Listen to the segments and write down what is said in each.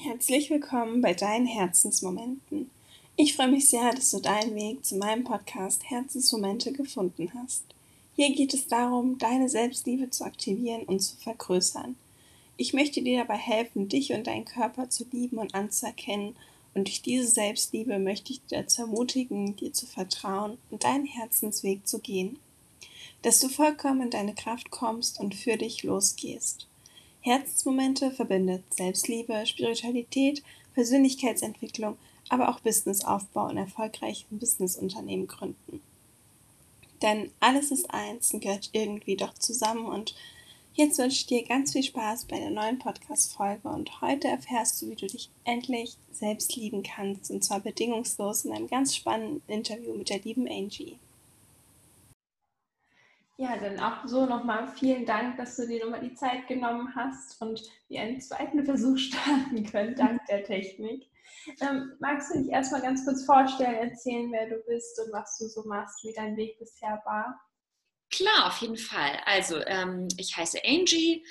Herzlich willkommen bei deinen Herzensmomenten. Ich freue mich sehr, dass du deinen Weg zu meinem Podcast Herzensmomente gefunden hast. Hier geht es darum, deine Selbstliebe zu aktivieren und zu vergrößern. Ich möchte dir dabei helfen, dich und deinen Körper zu lieben und anzuerkennen und durch diese Selbstliebe möchte ich dir dazu ermutigen, dir zu vertrauen und deinen Herzensweg zu gehen. Dass du vollkommen in deine Kraft kommst und für dich losgehst. Herzensmomente verbindet Selbstliebe, Spiritualität, Persönlichkeitsentwicklung, aber auch Businessaufbau und erfolgreichen Businessunternehmen gründen. Denn alles ist eins und gehört irgendwie doch zusammen und Jetzt wünsche ich dir ganz viel Spaß bei der neuen Podcast-Folge und heute erfährst du, wie du dich endlich selbst lieben kannst und zwar bedingungslos in einem ganz spannenden Interview mit der lieben Angie. Ja, dann auch so nochmal vielen Dank, dass du dir nochmal die Zeit genommen hast und wir einen zweiten Versuch starten können, dank der Technik. Ähm, magst du dich erstmal ganz kurz vorstellen, erzählen, wer du bist und was du so machst, wie dein Weg bisher war? Klar, auf jeden Fall. Also, ähm, ich heiße Angie.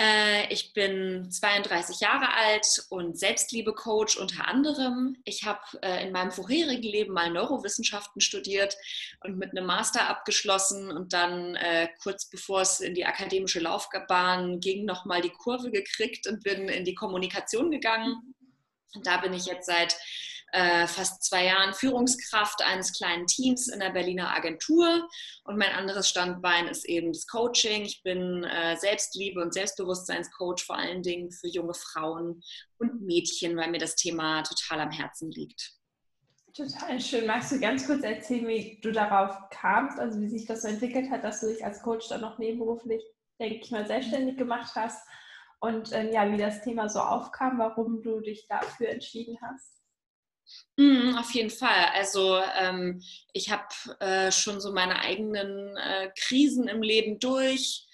Äh, ich bin 32 Jahre alt und Selbstliebe-Coach unter anderem. Ich habe äh, in meinem vorherigen Leben mal Neurowissenschaften studiert und mit einem Master abgeschlossen und dann äh, kurz bevor es in die akademische Laufbahn ging, nochmal die Kurve gekriegt und bin in die Kommunikation gegangen. Und da bin ich jetzt seit äh, fast zwei Jahren Führungskraft eines kleinen Teams in der Berliner Agentur. Und mein anderes Standbein ist eben das Coaching. Ich bin äh, Selbstliebe- und Selbstbewusstseinscoach vor allen Dingen für junge Frauen und Mädchen, weil mir das Thema total am Herzen liegt. Total schön. Magst du ganz kurz erzählen, wie du darauf kamst, also wie sich das so entwickelt hat, dass du dich als Coach dann noch nebenberuflich, denke ich mal, selbstständig gemacht hast und ähm, ja, wie das Thema so aufkam, warum du dich dafür entschieden hast? Mm, auf jeden Fall. Also ähm, ich habe äh, schon so meine eigenen äh, Krisen im Leben durch.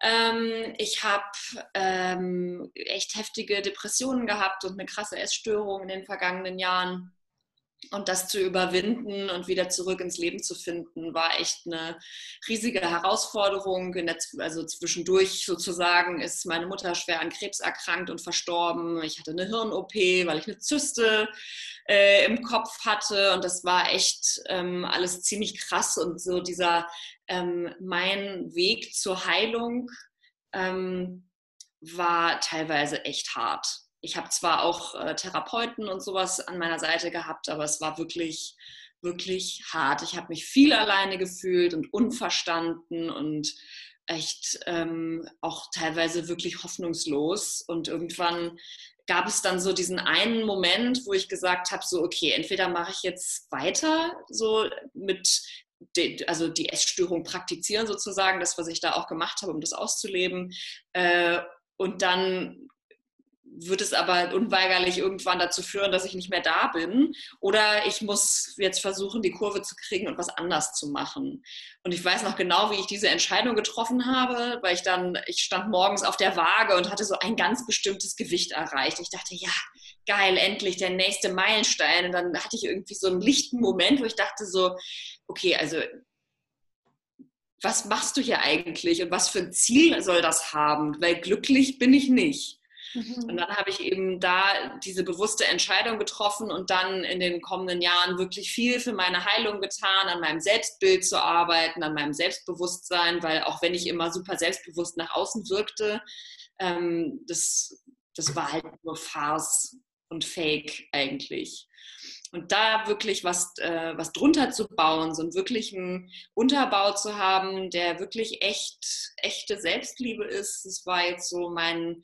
Ähm, ich habe ähm, echt heftige Depressionen gehabt und eine krasse Essstörung in den vergangenen Jahren. Und das zu überwinden und wieder zurück ins Leben zu finden, war echt eine riesige Herausforderung. also zwischendurch sozusagen ist meine Mutter schwer an Krebs erkrankt und verstorben. Ich hatte eine Hirn-OP, weil ich eine Zyste äh, im Kopf hatte. Und das war echt ähm, alles ziemlich krass. Und so dieser, ähm, mein Weg zur Heilung ähm, war teilweise echt hart. Ich habe zwar auch äh, Therapeuten und sowas an meiner Seite gehabt, aber es war wirklich, wirklich hart. Ich habe mich viel alleine gefühlt und unverstanden und echt ähm, auch teilweise wirklich hoffnungslos. Und irgendwann gab es dann so diesen einen Moment, wo ich gesagt habe, so, okay, entweder mache ich jetzt weiter, so mit, also die Essstörung praktizieren sozusagen, das, was ich da auch gemacht habe, um das auszuleben. Äh, und dann wird es aber unweigerlich irgendwann dazu führen, dass ich nicht mehr da bin. Oder ich muss jetzt versuchen, die Kurve zu kriegen und was anders zu machen. Und ich weiß noch genau, wie ich diese Entscheidung getroffen habe, weil ich dann, ich stand morgens auf der Waage und hatte so ein ganz bestimmtes Gewicht erreicht. Ich dachte, ja, geil, endlich der nächste Meilenstein. Und dann hatte ich irgendwie so einen lichten Moment, wo ich dachte so, okay, also was machst du hier eigentlich und was für ein Ziel soll das haben? Weil glücklich bin ich nicht. Mhm. Und dann habe ich eben da diese bewusste Entscheidung getroffen und dann in den kommenden Jahren wirklich viel für meine Heilung getan, an meinem Selbstbild zu arbeiten, an meinem Selbstbewusstsein, weil auch wenn ich immer super selbstbewusst nach außen wirkte, ähm, das, das war halt nur Farce und Fake eigentlich. Und da wirklich was, äh, was drunter zu bauen, so einen wirklichen Unterbau zu haben, der wirklich echt, echte Selbstliebe ist, das war jetzt so mein,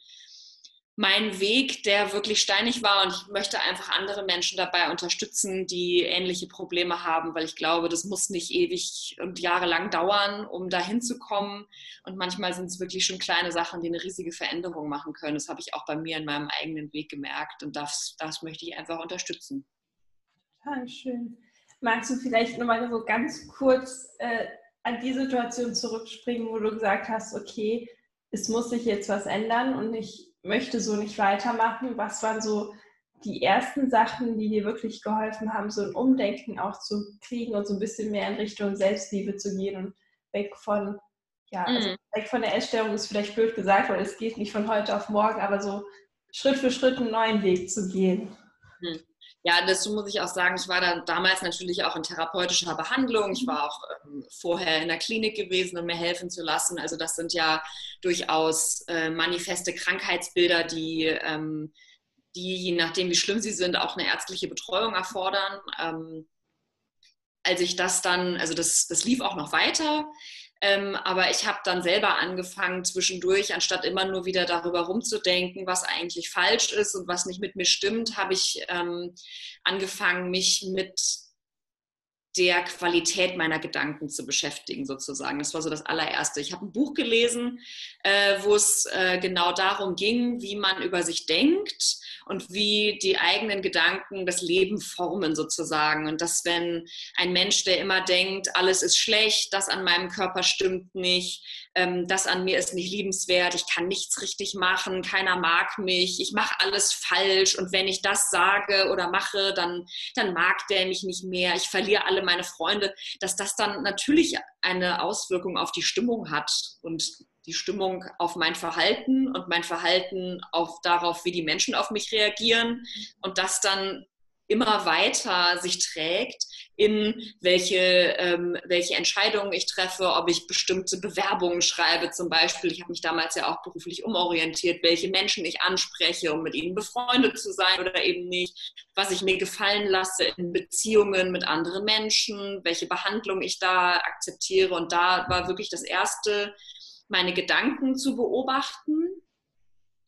mein Weg, der wirklich steinig war und ich möchte einfach andere Menschen dabei unterstützen, die ähnliche Probleme haben, weil ich glaube, das muss nicht ewig und jahrelang dauern, um da hinzukommen. Und manchmal sind es wirklich schon kleine Sachen, die eine riesige Veränderung machen können. Das habe ich auch bei mir in meinem eigenen Weg gemerkt und das, das möchte ich einfach unterstützen. Total schön. Magst du vielleicht nochmal so ganz kurz äh, an die Situation zurückspringen, wo du gesagt hast, okay, es muss sich jetzt was ändern und ich möchte so nicht weitermachen. Was waren so die ersten Sachen, die dir wirklich geholfen haben, so ein Umdenken auch zu kriegen und so ein bisschen mehr in Richtung Selbstliebe zu gehen und weg von, ja, also mhm. weg von der Essstörung ist vielleicht blöd gesagt, weil es geht nicht von heute auf morgen, aber so Schritt für Schritt einen neuen Weg zu gehen. Hm. Ja, dazu muss ich auch sagen, ich war dann damals natürlich auch in therapeutischer Behandlung. Ich war auch ähm, vorher in der Klinik gewesen, um mir helfen zu lassen. Also das sind ja durchaus äh, manifeste Krankheitsbilder, die, ähm, die, je nachdem wie schlimm sie sind, auch eine ärztliche Betreuung erfordern. Ähm, als ich das dann, also das, das lief auch noch weiter. Ähm, aber ich habe dann selber angefangen, zwischendurch, anstatt immer nur wieder darüber rumzudenken, was eigentlich falsch ist und was nicht mit mir stimmt, habe ich ähm, angefangen, mich mit der Qualität meiner Gedanken zu beschäftigen, sozusagen. Das war so das allererste. Ich habe ein Buch gelesen, äh, wo es äh, genau darum ging, wie man über sich denkt und wie die eigenen Gedanken das Leben formen sozusagen. Und dass wenn ein Mensch, der immer denkt, alles ist schlecht, das an meinem Körper stimmt nicht, ähm, das an mir ist nicht liebenswert, ich kann nichts richtig machen, keiner mag mich, ich mache alles falsch und wenn ich das sage oder mache, dann, dann mag der mich nicht mehr, ich verliere alle meine Freunde, dass das dann natürlich eine Auswirkung auf die Stimmung hat und die Stimmung auf mein Verhalten und mein Verhalten auf darauf, wie die Menschen auf mich reagieren und das dann immer weiter sich trägt in welche, ähm, welche Entscheidungen ich treffe, ob ich bestimmte Bewerbungen schreibe zum Beispiel. Ich habe mich damals ja auch beruflich umorientiert, welche Menschen ich anspreche, um mit ihnen befreundet zu sein oder eben nicht, was ich mir gefallen lasse in Beziehungen mit anderen Menschen, welche Behandlung ich da akzeptiere. Und da war wirklich das Erste, meine Gedanken zu beobachten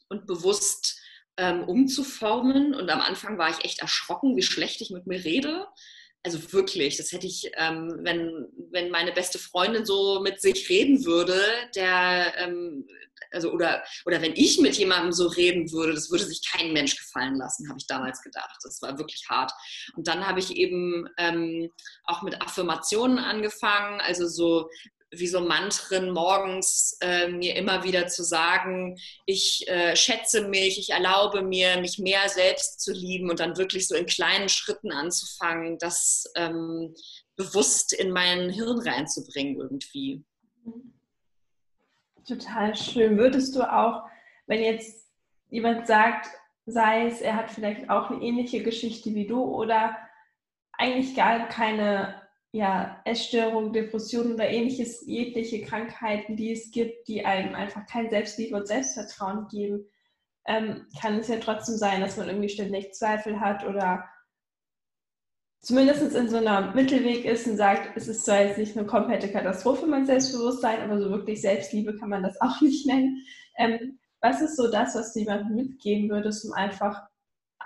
und bewusst ähm, umzuformen. Und am Anfang war ich echt erschrocken, wie schlecht ich mit mir rede. Also wirklich, das hätte ich, ähm, wenn, wenn meine beste Freundin so mit sich reden würde, der, ähm, also oder, oder wenn ich mit jemandem so reden würde, das würde sich kein Mensch gefallen lassen, habe ich damals gedacht. Das war wirklich hart. Und dann habe ich eben ähm, auch mit Affirmationen angefangen, also so wie so Mantren morgens äh, mir immer wieder zu sagen, ich äh, schätze mich, ich erlaube mir, mich mehr selbst zu lieben und dann wirklich so in kleinen Schritten anzufangen, das ähm, bewusst in mein Hirn reinzubringen irgendwie. Total schön. Würdest du auch, wenn jetzt jemand sagt, sei es, er hat vielleicht auch eine ähnliche Geschichte wie du oder eigentlich gar keine ja, Essstörung, Depressionen oder ähnliches, jegliche Krankheiten, die es gibt, die einem einfach kein Selbstliebe und Selbstvertrauen geben, ähm, kann es ja trotzdem sein, dass man irgendwie ständig Zweifel hat oder zumindest in so einer Mittelweg ist und sagt, es ist zwar jetzt nicht eine komplette Katastrophe, mein Selbstbewusstsein, aber so wirklich Selbstliebe kann man das auch nicht nennen. Ähm, was ist so das, was du jemandem mitgeben würdest, um einfach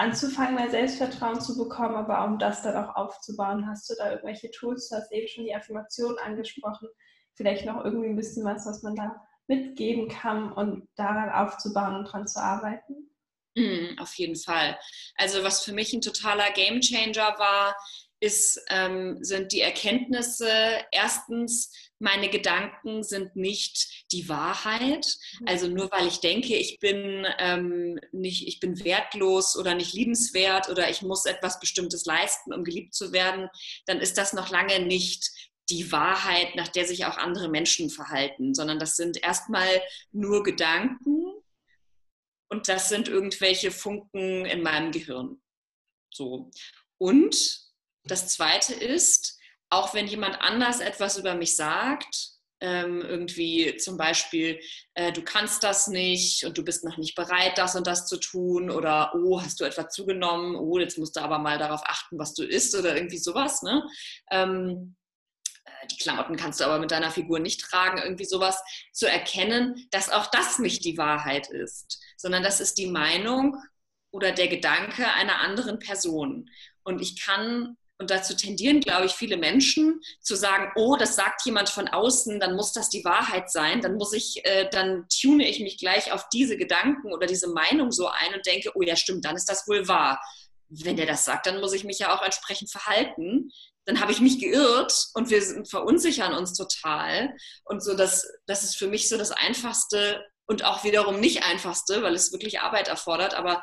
anzufangen, mehr Selbstvertrauen zu bekommen, aber um das dann auch aufzubauen, hast du da irgendwelche Tools? Du hast eben schon die Affirmation angesprochen. Vielleicht noch irgendwie ein bisschen was, was man da mitgeben kann und daran aufzubauen und dran zu arbeiten? Mm, auf jeden Fall. Also was für mich ein totaler Gamechanger war, ist, ähm, sind die Erkenntnisse erstens, meine Gedanken sind nicht die Wahrheit. Mhm. Also nur weil ich denke, ich bin ähm, nicht, ich bin wertlos oder nicht liebenswert oder ich muss etwas Bestimmtes leisten, um geliebt zu werden, dann ist das noch lange nicht die Wahrheit, nach der sich auch andere Menschen verhalten, sondern das sind erstmal nur Gedanken und das sind irgendwelche Funken in meinem Gehirn. So. Und das zweite ist, auch wenn jemand anders etwas über mich sagt, ähm, irgendwie zum Beispiel, äh, du kannst das nicht und du bist noch nicht bereit, das und das zu tun oder oh, hast du etwa zugenommen, oh, jetzt musst du aber mal darauf achten, was du isst oder irgendwie sowas. Ne? Ähm, äh, die Klamotten kannst du aber mit deiner Figur nicht tragen, irgendwie sowas, zu erkennen, dass auch das nicht die Wahrheit ist, sondern das ist die Meinung oder der Gedanke einer anderen Person. Und ich kann und dazu tendieren, glaube ich, viele Menschen zu sagen, oh, das sagt jemand von außen, dann muss das die Wahrheit sein, dann muss ich, äh, dann tune ich mich gleich auf diese Gedanken oder diese Meinung so ein und denke, oh ja, stimmt, dann ist das wohl wahr. Wenn der das sagt, dann muss ich mich ja auch entsprechend verhalten. Dann habe ich mich geirrt und wir verunsichern uns total. Und so, das, das ist für mich so das Einfachste und auch wiederum nicht Einfachste, weil es wirklich Arbeit erfordert, aber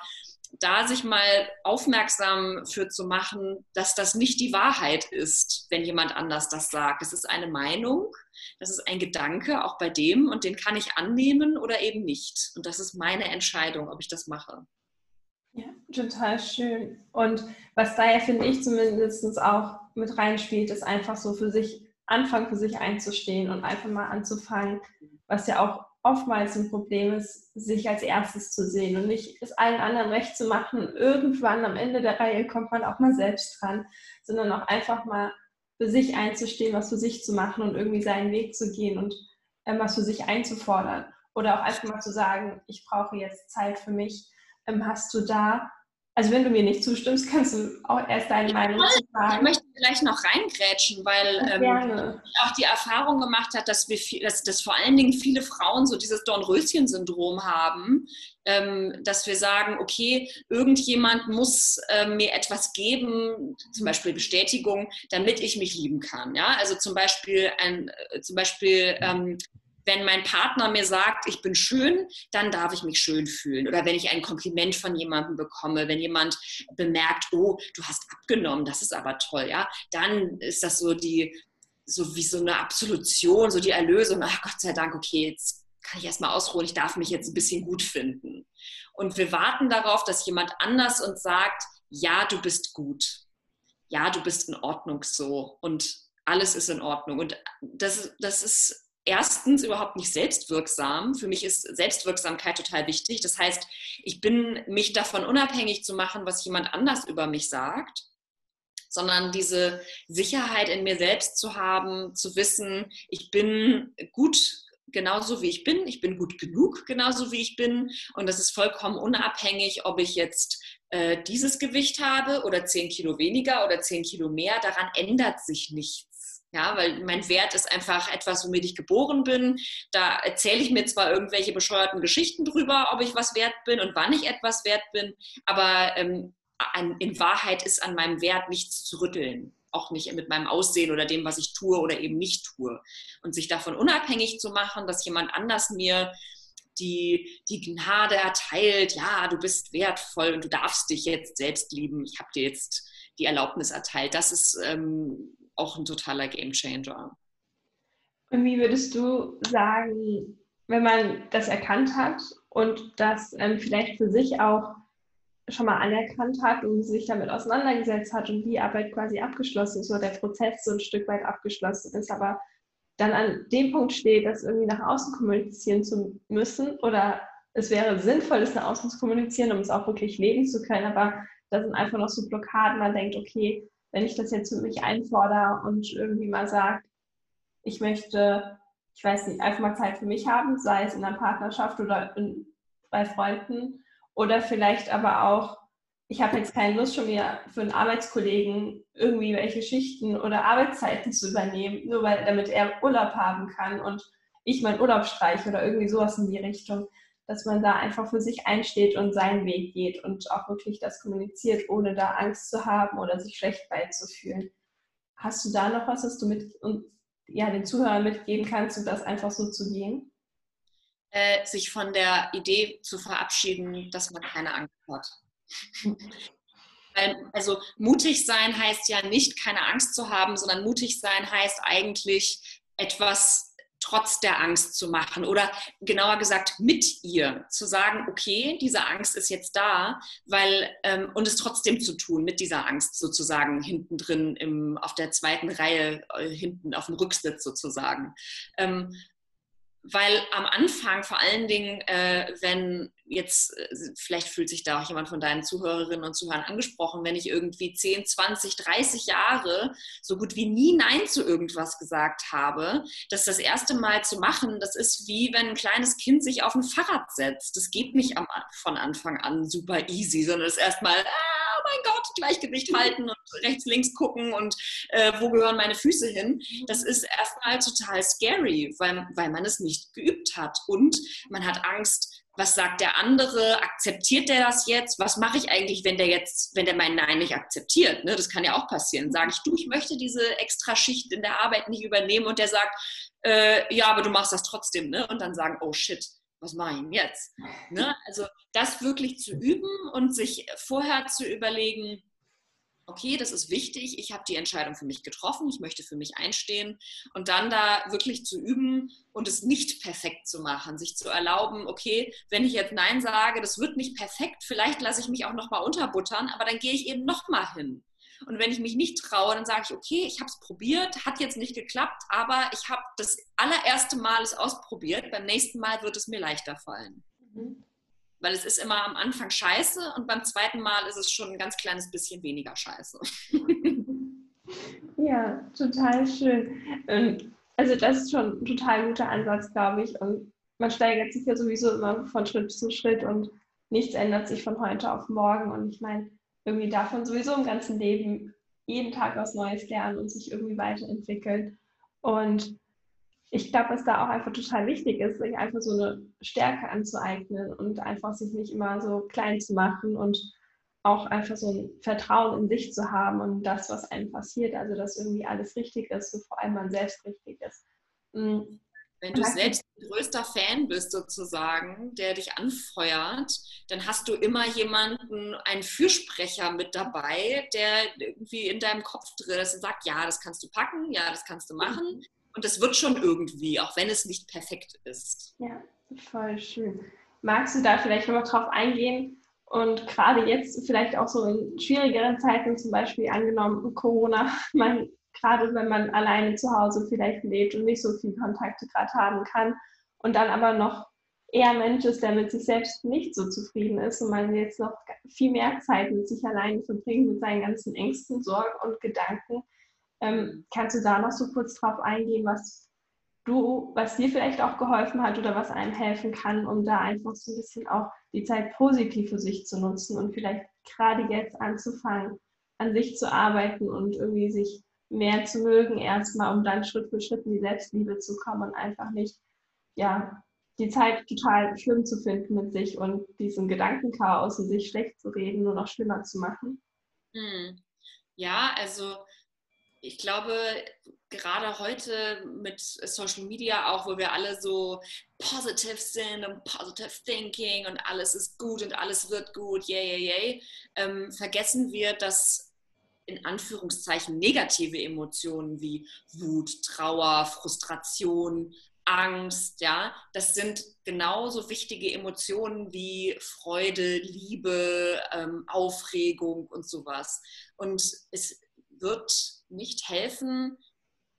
da sich mal aufmerksam für zu machen, dass das nicht die Wahrheit ist, wenn jemand anders das sagt. Es ist eine Meinung, das ist ein Gedanke, auch bei dem, und den kann ich annehmen oder eben nicht. Und das ist meine Entscheidung, ob ich das mache. Ja, total schön. Und was da ja, finde ich, zumindest auch mit reinspielt, ist einfach so für sich, anfangen für sich einzustehen und einfach mal anzufangen, was ja auch oftmals ein Problem ist, sich als erstes zu sehen und nicht es allen anderen recht zu machen. Irgendwann am Ende der Reihe kommt man auch mal selbst dran, sondern auch einfach mal für sich einzustehen, was für sich zu machen und irgendwie seinen Weg zu gehen und ähm, was für sich einzufordern. Oder auch einfach mal zu sagen, ich brauche jetzt Zeit für mich. Ähm, hast du da also wenn du mir nicht zustimmst, kannst du auch erst deine Meinung sagen. Ich möchte vielleicht noch reingrätschen, weil ähm, auch die Erfahrung gemacht hat, dass, wir viel, dass, dass vor allen Dingen viele Frauen so dieses Dornröschen-Syndrom haben, ähm, dass wir sagen, okay, irgendjemand muss äh, mir etwas geben, zum Beispiel Bestätigung, damit ich mich lieben kann. Ja? Also zum Beispiel, ein, äh, zum Beispiel ähm, wenn mein Partner mir sagt, ich bin schön, dann darf ich mich schön fühlen. Oder wenn ich ein Kompliment von jemandem bekomme, wenn jemand bemerkt, oh, du hast abgenommen, das ist aber toll, ja, dann ist das so die, so wie so eine Absolution, so die Erlösung. Ach Gott sei Dank, okay, jetzt kann ich erstmal ausruhen, ich darf mich jetzt ein bisschen gut finden. Und wir warten darauf, dass jemand anders uns sagt, ja, du bist gut. Ja, du bist in Ordnung so. Und alles ist in Ordnung. Und das, das ist erstens überhaupt nicht selbstwirksam. Für mich ist Selbstwirksamkeit total wichtig. Das heißt, ich bin mich davon unabhängig zu machen, was jemand anders über mich sagt, sondern diese Sicherheit in mir selbst zu haben, zu wissen, ich bin gut genauso wie ich bin, ich bin gut genug genauso wie ich bin und das ist vollkommen unabhängig, ob ich jetzt äh, dieses Gewicht habe oder 10 Kilo weniger oder 10 Kilo mehr, daran ändert sich nichts. Ja, weil mein Wert ist einfach etwas, womit ich geboren bin. Da erzähle ich mir zwar irgendwelche bescheuerten Geschichten drüber, ob ich was wert bin und wann ich etwas wert bin, aber ähm, in Wahrheit ist an meinem Wert nichts zu rütteln. Auch nicht mit meinem Aussehen oder dem, was ich tue oder eben nicht tue. Und sich davon unabhängig zu machen, dass jemand anders mir die, die Gnade erteilt, ja, du bist wertvoll und du darfst dich jetzt selbst lieben, ich habe dir jetzt die Erlaubnis erteilt. Das ist ähm, auch ein totaler Gamechanger. Und wie würdest du sagen, wenn man das erkannt hat und das ähm, vielleicht für sich auch schon mal anerkannt hat und sich damit auseinandergesetzt hat und die Arbeit quasi abgeschlossen ist oder der Prozess so ein Stück weit abgeschlossen ist, aber dann an dem Punkt steht, das irgendwie nach außen kommunizieren zu müssen oder es wäre sinnvoll, es nach außen zu kommunizieren, um es auch wirklich leben zu können, aber da sind einfach noch so Blockaden, man denkt, okay, wenn ich das jetzt für mich einfordere und irgendwie mal sage, ich möchte, ich weiß nicht, einfach mal Zeit für mich haben, sei es in einer Partnerschaft oder in, bei Freunden oder vielleicht aber auch, ich habe jetzt keine Lust schon wieder für einen Arbeitskollegen irgendwie welche Schichten oder Arbeitszeiten zu übernehmen, nur weil damit er Urlaub haben kann und ich meinen Urlaub streiche oder irgendwie sowas in die Richtung dass man da einfach für sich einsteht und seinen Weg geht und auch wirklich das kommuniziert, ohne da Angst zu haben oder sich schlecht beizufühlen. Hast du da noch was, was du mit und ja, den Zuhörern mitgeben kannst, um das einfach so zu gehen? Äh, sich von der Idee zu verabschieden, dass man keine Angst hat. also mutig sein heißt ja nicht keine Angst zu haben, sondern mutig sein heißt eigentlich etwas trotz der Angst zu machen oder genauer gesagt mit ihr zu sagen, okay, diese Angst ist jetzt da, weil ähm, und es trotzdem zu tun mit dieser Angst sozusagen hinten drin im, auf der zweiten Reihe äh, hinten auf dem Rücksitz sozusagen. Ähm, weil am Anfang vor allen Dingen, äh, wenn jetzt, äh, vielleicht fühlt sich da auch jemand von deinen Zuhörerinnen und Zuhörern angesprochen, wenn ich irgendwie 10, 20, 30 Jahre so gut wie nie Nein zu irgendwas gesagt habe, das das erste Mal zu machen, das ist wie wenn ein kleines Kind sich auf ein Fahrrad setzt. Das geht nicht am, von Anfang an super easy, sondern es erstmal, ah, mein Gott, Gleichgewicht halten und rechts, links gucken und äh, wo gehören meine Füße hin. Das ist erstmal total scary, weil, weil man es nicht geübt hat. Und man hat Angst, was sagt der andere? Akzeptiert der das jetzt? Was mache ich eigentlich, wenn der jetzt, wenn der mein Nein nicht akzeptiert? Ne? Das kann ja auch passieren. Sage ich, du, ich möchte diese extra Schicht in der Arbeit nicht übernehmen und der sagt, äh, ja, aber du machst das trotzdem, ne? Und dann sagen, oh shit, was mache ich denn jetzt? Ne? Also das wirklich zu üben und sich vorher zu überlegen, okay, das ist wichtig, ich habe die Entscheidung für mich getroffen, ich möchte für mich einstehen und dann da wirklich zu üben und es nicht perfekt zu machen, sich zu erlauben, okay, wenn ich jetzt Nein sage, das wird nicht perfekt, vielleicht lasse ich mich auch nochmal unterbuttern, aber dann gehe ich eben nochmal hin. Und wenn ich mich nicht traue, dann sage ich, okay, ich habe es probiert, hat jetzt nicht geklappt, aber ich habe das allererste Mal es ausprobiert. Beim nächsten Mal wird es mir leichter fallen. Mhm. Weil es ist immer am Anfang scheiße und beim zweiten Mal ist es schon ein ganz kleines bisschen weniger scheiße. Ja, total schön. Ähm, also das ist schon ein total guter Ansatz, glaube ich. Und man steigert sich ja sowieso immer von Schritt zu Schritt und nichts ändert sich von heute auf morgen. Und ich meine, irgendwie davon sowieso im ganzen Leben jeden Tag was Neues lernen und sich irgendwie weiterentwickeln. Und ich glaube, was da auch einfach total wichtig ist, sich einfach so eine Stärke anzueignen und einfach sich nicht immer so klein zu machen und auch einfach so ein Vertrauen in sich zu haben und das, was einem passiert, also dass irgendwie alles richtig ist und vor allem man selbst richtig ist. Mhm. Wenn du selbst ein größter Fan bist sozusagen, der dich anfeuert, dann hast du immer jemanden, einen Fürsprecher mit dabei, der irgendwie in deinem Kopf drin ist und sagt, ja, das kannst du packen, ja, das kannst du machen. Mhm. Und das wird schon irgendwie, auch wenn es nicht perfekt ist. Ja, voll schön. Magst du da vielleicht noch drauf eingehen? Und gerade jetzt vielleicht auch so in schwierigeren Zeiten, zum Beispiel angenommen Corona, man, gerade wenn man alleine zu Hause vielleicht lebt und nicht so viel Kontakte gerade haben kann und dann aber noch eher Mensch ist, der mit sich selbst nicht so zufrieden ist und man jetzt noch viel mehr Zeit mit sich alleine verbringt, mit seinen ganzen Ängsten, Sorgen und Gedanken, ähm, kannst du da noch so kurz drauf eingehen, was du, was dir vielleicht auch geholfen hat oder was einem helfen kann, um da einfach so ein bisschen auch die Zeit positiv für sich zu nutzen und vielleicht gerade jetzt anzufangen, an sich zu arbeiten und irgendwie sich mehr zu mögen, erstmal, um dann Schritt für Schritt in die Selbstliebe zu kommen und einfach nicht, ja, die Zeit total schlimm zu finden mit sich und diesen Gedankenchaos und sich schlecht zu reden, nur noch schlimmer zu machen. Hm. Ja, also ich glaube, gerade heute mit Social Media auch, wo wir alle so positive sind und positive thinking und alles ist gut und alles wird gut, yay, yay, yay, ähm, vergessen wir, dass in Anführungszeichen negative Emotionen wie Wut, Trauer, Frustration, Angst, ja, das sind genauso wichtige Emotionen wie Freude, Liebe, ähm, Aufregung und sowas. Und es wird nicht helfen,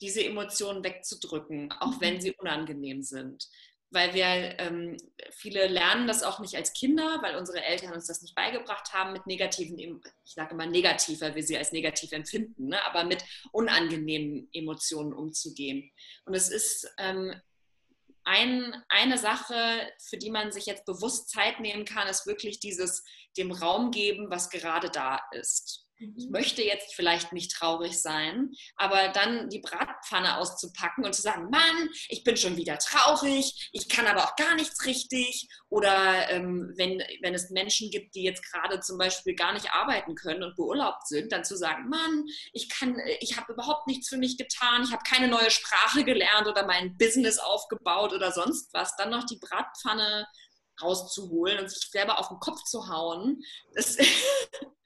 diese Emotionen wegzudrücken, auch mhm. wenn sie unangenehm sind. Weil wir, ähm, viele lernen das auch nicht als Kinder, weil unsere Eltern uns das nicht beigebracht haben, mit negativen, ich sage immer negativ, weil wir sie als negativ empfinden, ne? aber mit unangenehmen Emotionen umzugehen. Und es ist ähm, ein, eine Sache, für die man sich jetzt bewusst Zeit nehmen kann, ist wirklich dieses dem Raum geben, was gerade da ist ich mhm. möchte jetzt vielleicht nicht traurig sein, aber dann die Bratpfanne auszupacken und zu sagen, Mann, ich bin schon wieder traurig, ich kann aber auch gar nichts richtig. Oder ähm, wenn, wenn es Menschen gibt, die jetzt gerade zum Beispiel gar nicht arbeiten können und beurlaubt sind, dann zu sagen, Mann, ich ich habe überhaupt nichts für mich getan, ich habe keine neue Sprache gelernt oder mein Business aufgebaut oder sonst was, dann noch die Bratpfanne rauszuholen und sich selber auf den Kopf zu hauen. Das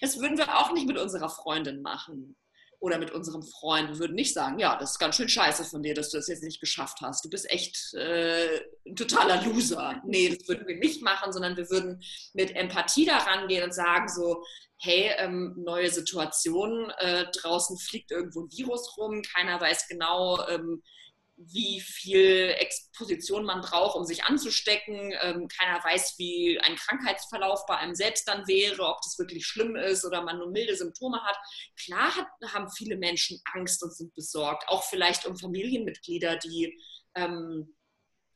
Das würden wir auch nicht mit unserer Freundin machen oder mit unserem Freund. Wir würden nicht sagen, ja, das ist ganz schön scheiße von dir, dass du das jetzt nicht geschafft hast. Du bist echt äh, ein totaler Loser. Nee, das würden wir nicht machen, sondern wir würden mit Empathie daran gehen und sagen so, hey, ähm, neue Situation, äh, draußen fliegt irgendwo ein Virus rum, keiner weiß genau, ähm, wie viel Exposition man braucht, um sich anzustecken. Ähm, keiner weiß, wie ein Krankheitsverlauf bei einem selbst dann wäre, ob das wirklich schlimm ist oder man nur milde Symptome hat. Klar hat, haben viele Menschen Angst und sind besorgt, auch vielleicht um Familienmitglieder, die, ähm,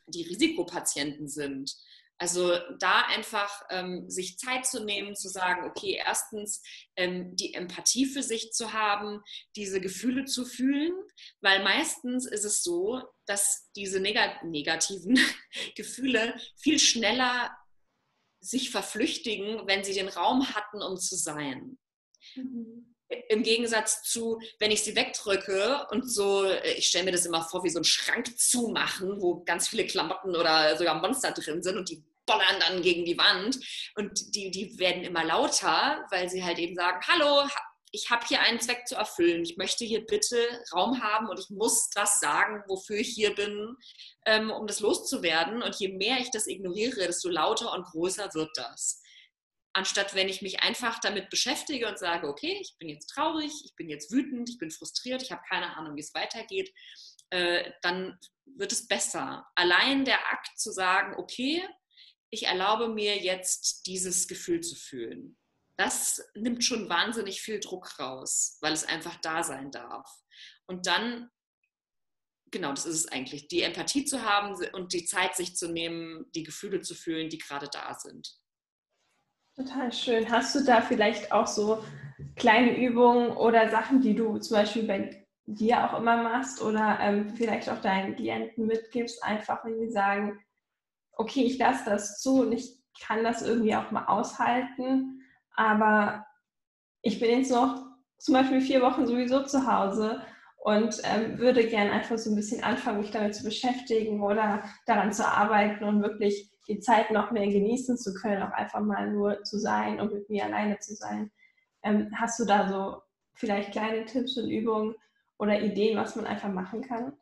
die Risikopatienten sind. Also da einfach ähm, sich Zeit zu nehmen, zu sagen, okay, erstens ähm, die Empathie für sich zu haben, diese Gefühle zu fühlen, weil meistens ist es so, dass diese negativen Gefühle viel schneller sich verflüchtigen, wenn sie den Raum hatten, um zu sein. Mhm im Gegensatz zu, wenn ich sie wegdrücke und so, ich stelle mir das immer vor, wie so einen Schrank zumachen, wo ganz viele Klamotten oder sogar Monster drin sind und die bollern dann gegen die Wand und die, die werden immer lauter, weil sie halt eben sagen, hallo, ich habe hier einen Zweck zu erfüllen. Ich möchte hier bitte Raum haben und ich muss das sagen, wofür ich hier bin, ähm, um das loszuwerden. Und je mehr ich das ignoriere, desto lauter und größer wird das. Anstatt wenn ich mich einfach damit beschäftige und sage, okay, ich bin jetzt traurig, ich bin jetzt wütend, ich bin frustriert, ich habe keine Ahnung, wie es weitergeht, äh, dann wird es besser. Allein der Akt zu sagen, okay, ich erlaube mir jetzt dieses Gefühl zu fühlen. Das nimmt schon wahnsinnig viel Druck raus, weil es einfach da sein darf. Und dann, genau, das ist es eigentlich, die Empathie zu haben und die Zeit sich zu nehmen, die Gefühle zu fühlen, die gerade da sind. Total schön. Hast du da vielleicht auch so kleine Übungen oder Sachen, die du zum Beispiel bei dir auch immer machst oder ähm, vielleicht auch deinen Klienten mitgibst, einfach wenn sie sagen, okay, ich lasse das zu und ich kann das irgendwie auch mal aushalten, aber ich bin jetzt noch zum Beispiel vier Wochen sowieso zu Hause und ähm, würde gerne einfach so ein bisschen anfangen, mich damit zu beschäftigen oder daran zu arbeiten und wirklich die Zeit noch mehr genießen zu können, auch einfach mal nur zu sein und mit mir alleine zu sein. Ähm, hast du da so vielleicht kleine Tipps und Übungen oder Ideen, was man einfach machen kann?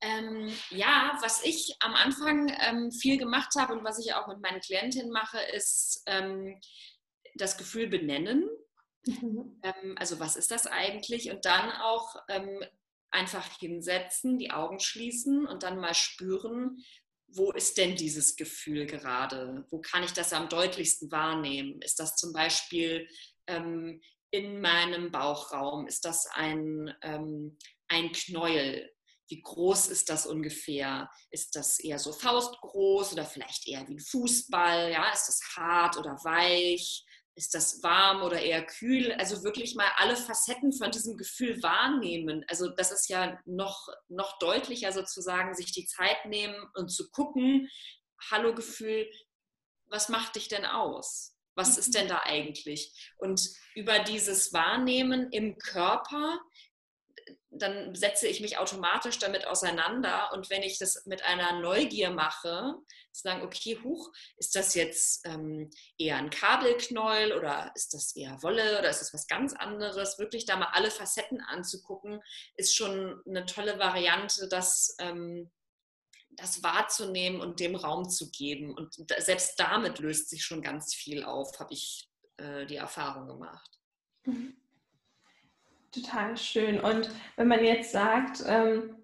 Ähm, ja, was ich am Anfang ähm, viel gemacht habe und was ich auch mit meinen Klientinnen mache, ist ähm, das Gefühl benennen. Mhm. Ähm, also was ist das eigentlich? Und dann auch ähm, einfach hinsetzen, die Augen schließen und dann mal spüren, wo ist denn dieses Gefühl gerade? Wo kann ich das am deutlichsten wahrnehmen? Ist das zum Beispiel ähm, in meinem Bauchraum? Ist das ein, ein Knäuel? Wie groß ist das ungefähr? Ist das eher so faustgroß oder vielleicht eher wie ein Fußball? Ja, ist das hart oder weich? Ist das warm oder eher kühl? Also wirklich mal alle Facetten von diesem Gefühl wahrnehmen. Also das ist ja noch, noch deutlicher sozusagen, sich die Zeit nehmen und zu gucken, hallo Gefühl, was macht dich denn aus? Was ist denn da eigentlich? Und über dieses Wahrnehmen im Körper dann setze ich mich automatisch damit auseinander. Und wenn ich das mit einer Neugier mache, zu sagen, okay, huch, ist das jetzt ähm, eher ein Kabelknäuel oder ist das eher Wolle oder ist das was ganz anderes? Wirklich da mal alle Facetten anzugucken, ist schon eine tolle Variante, das, ähm, das wahrzunehmen und dem Raum zu geben. Und selbst damit löst sich schon ganz viel auf, habe ich äh, die Erfahrung gemacht. Mhm. Total schön. Und wenn man jetzt sagt, ähm,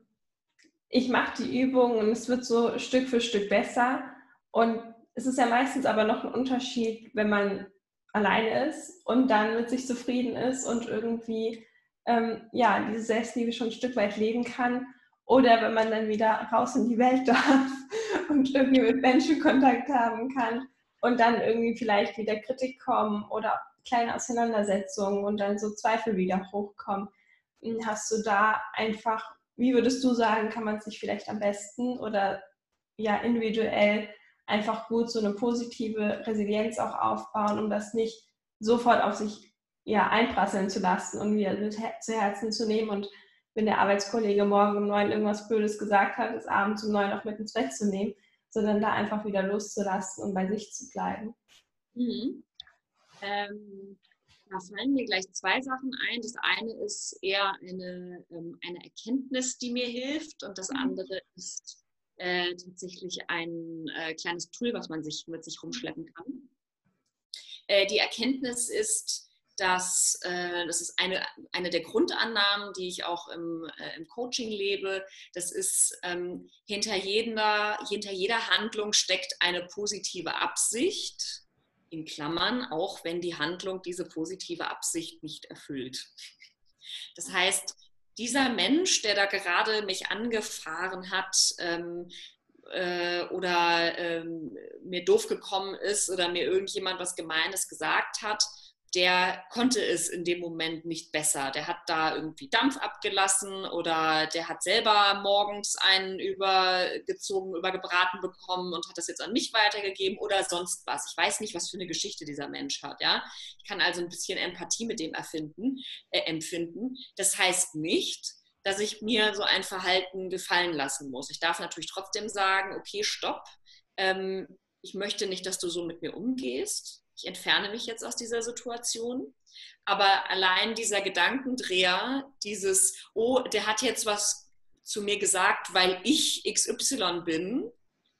ich mache die Übung und es wird so Stück für Stück besser und es ist ja meistens aber noch ein Unterschied, wenn man alleine ist und dann mit sich zufrieden ist und irgendwie ähm, ja, diese Selbstliebe schon ein Stück weit leben kann. Oder wenn man dann wieder raus in die Welt darf und irgendwie mit Menschen Kontakt haben kann und dann irgendwie vielleicht wieder Kritik kommen oder kleine Auseinandersetzungen und dann so Zweifel wieder hochkommen. Hm, hast du da einfach, wie würdest du sagen, kann man sich vielleicht am besten oder ja individuell einfach gut so eine positive Resilienz auch aufbauen, um das nicht sofort auf sich ja, einprasseln zu lassen und wieder zu Herzen zu nehmen und wenn der Arbeitskollege morgen um neun irgendwas Blödes gesagt hat, es abends um neun noch mit ins Bett zu nehmen, sondern da einfach wieder loszulassen und bei sich zu bleiben. Mhm. Ähm, da fallen mir gleich zwei Sachen ein. Das eine ist eher eine, ähm, eine Erkenntnis, die mir hilft, und das mhm. andere ist äh, tatsächlich ein äh, kleines Tool, was man sich mit sich rumschleppen kann. Äh, die Erkenntnis ist, dass äh, das ist eine, eine der Grundannahmen, die ich auch im, äh, im Coaching lebe. Das ist, ähm, hinter, jeder, hinter jeder Handlung steckt eine positive Absicht in Klammern, auch wenn die Handlung diese positive Absicht nicht erfüllt. Das heißt, dieser Mensch, der da gerade mich angefahren hat ähm, äh, oder ähm, mir doof gekommen ist oder mir irgendjemand was Gemeines gesagt hat, der konnte es in dem Moment nicht besser. Der hat da irgendwie Dampf abgelassen oder der hat selber morgens einen übergezogen, übergebraten bekommen und hat das jetzt an mich weitergegeben oder sonst was. Ich weiß nicht, was für eine Geschichte dieser Mensch hat. Ja? Ich kann also ein bisschen Empathie mit dem erfinden, äh, empfinden. Das heißt nicht, dass ich mir so ein Verhalten gefallen lassen muss. Ich darf natürlich trotzdem sagen, okay, stopp. Ähm, ich möchte nicht, dass du so mit mir umgehst ich entferne mich jetzt aus dieser Situation. Aber allein dieser Gedankendreher, dieses, oh, der hat jetzt was zu mir gesagt, weil ich XY bin.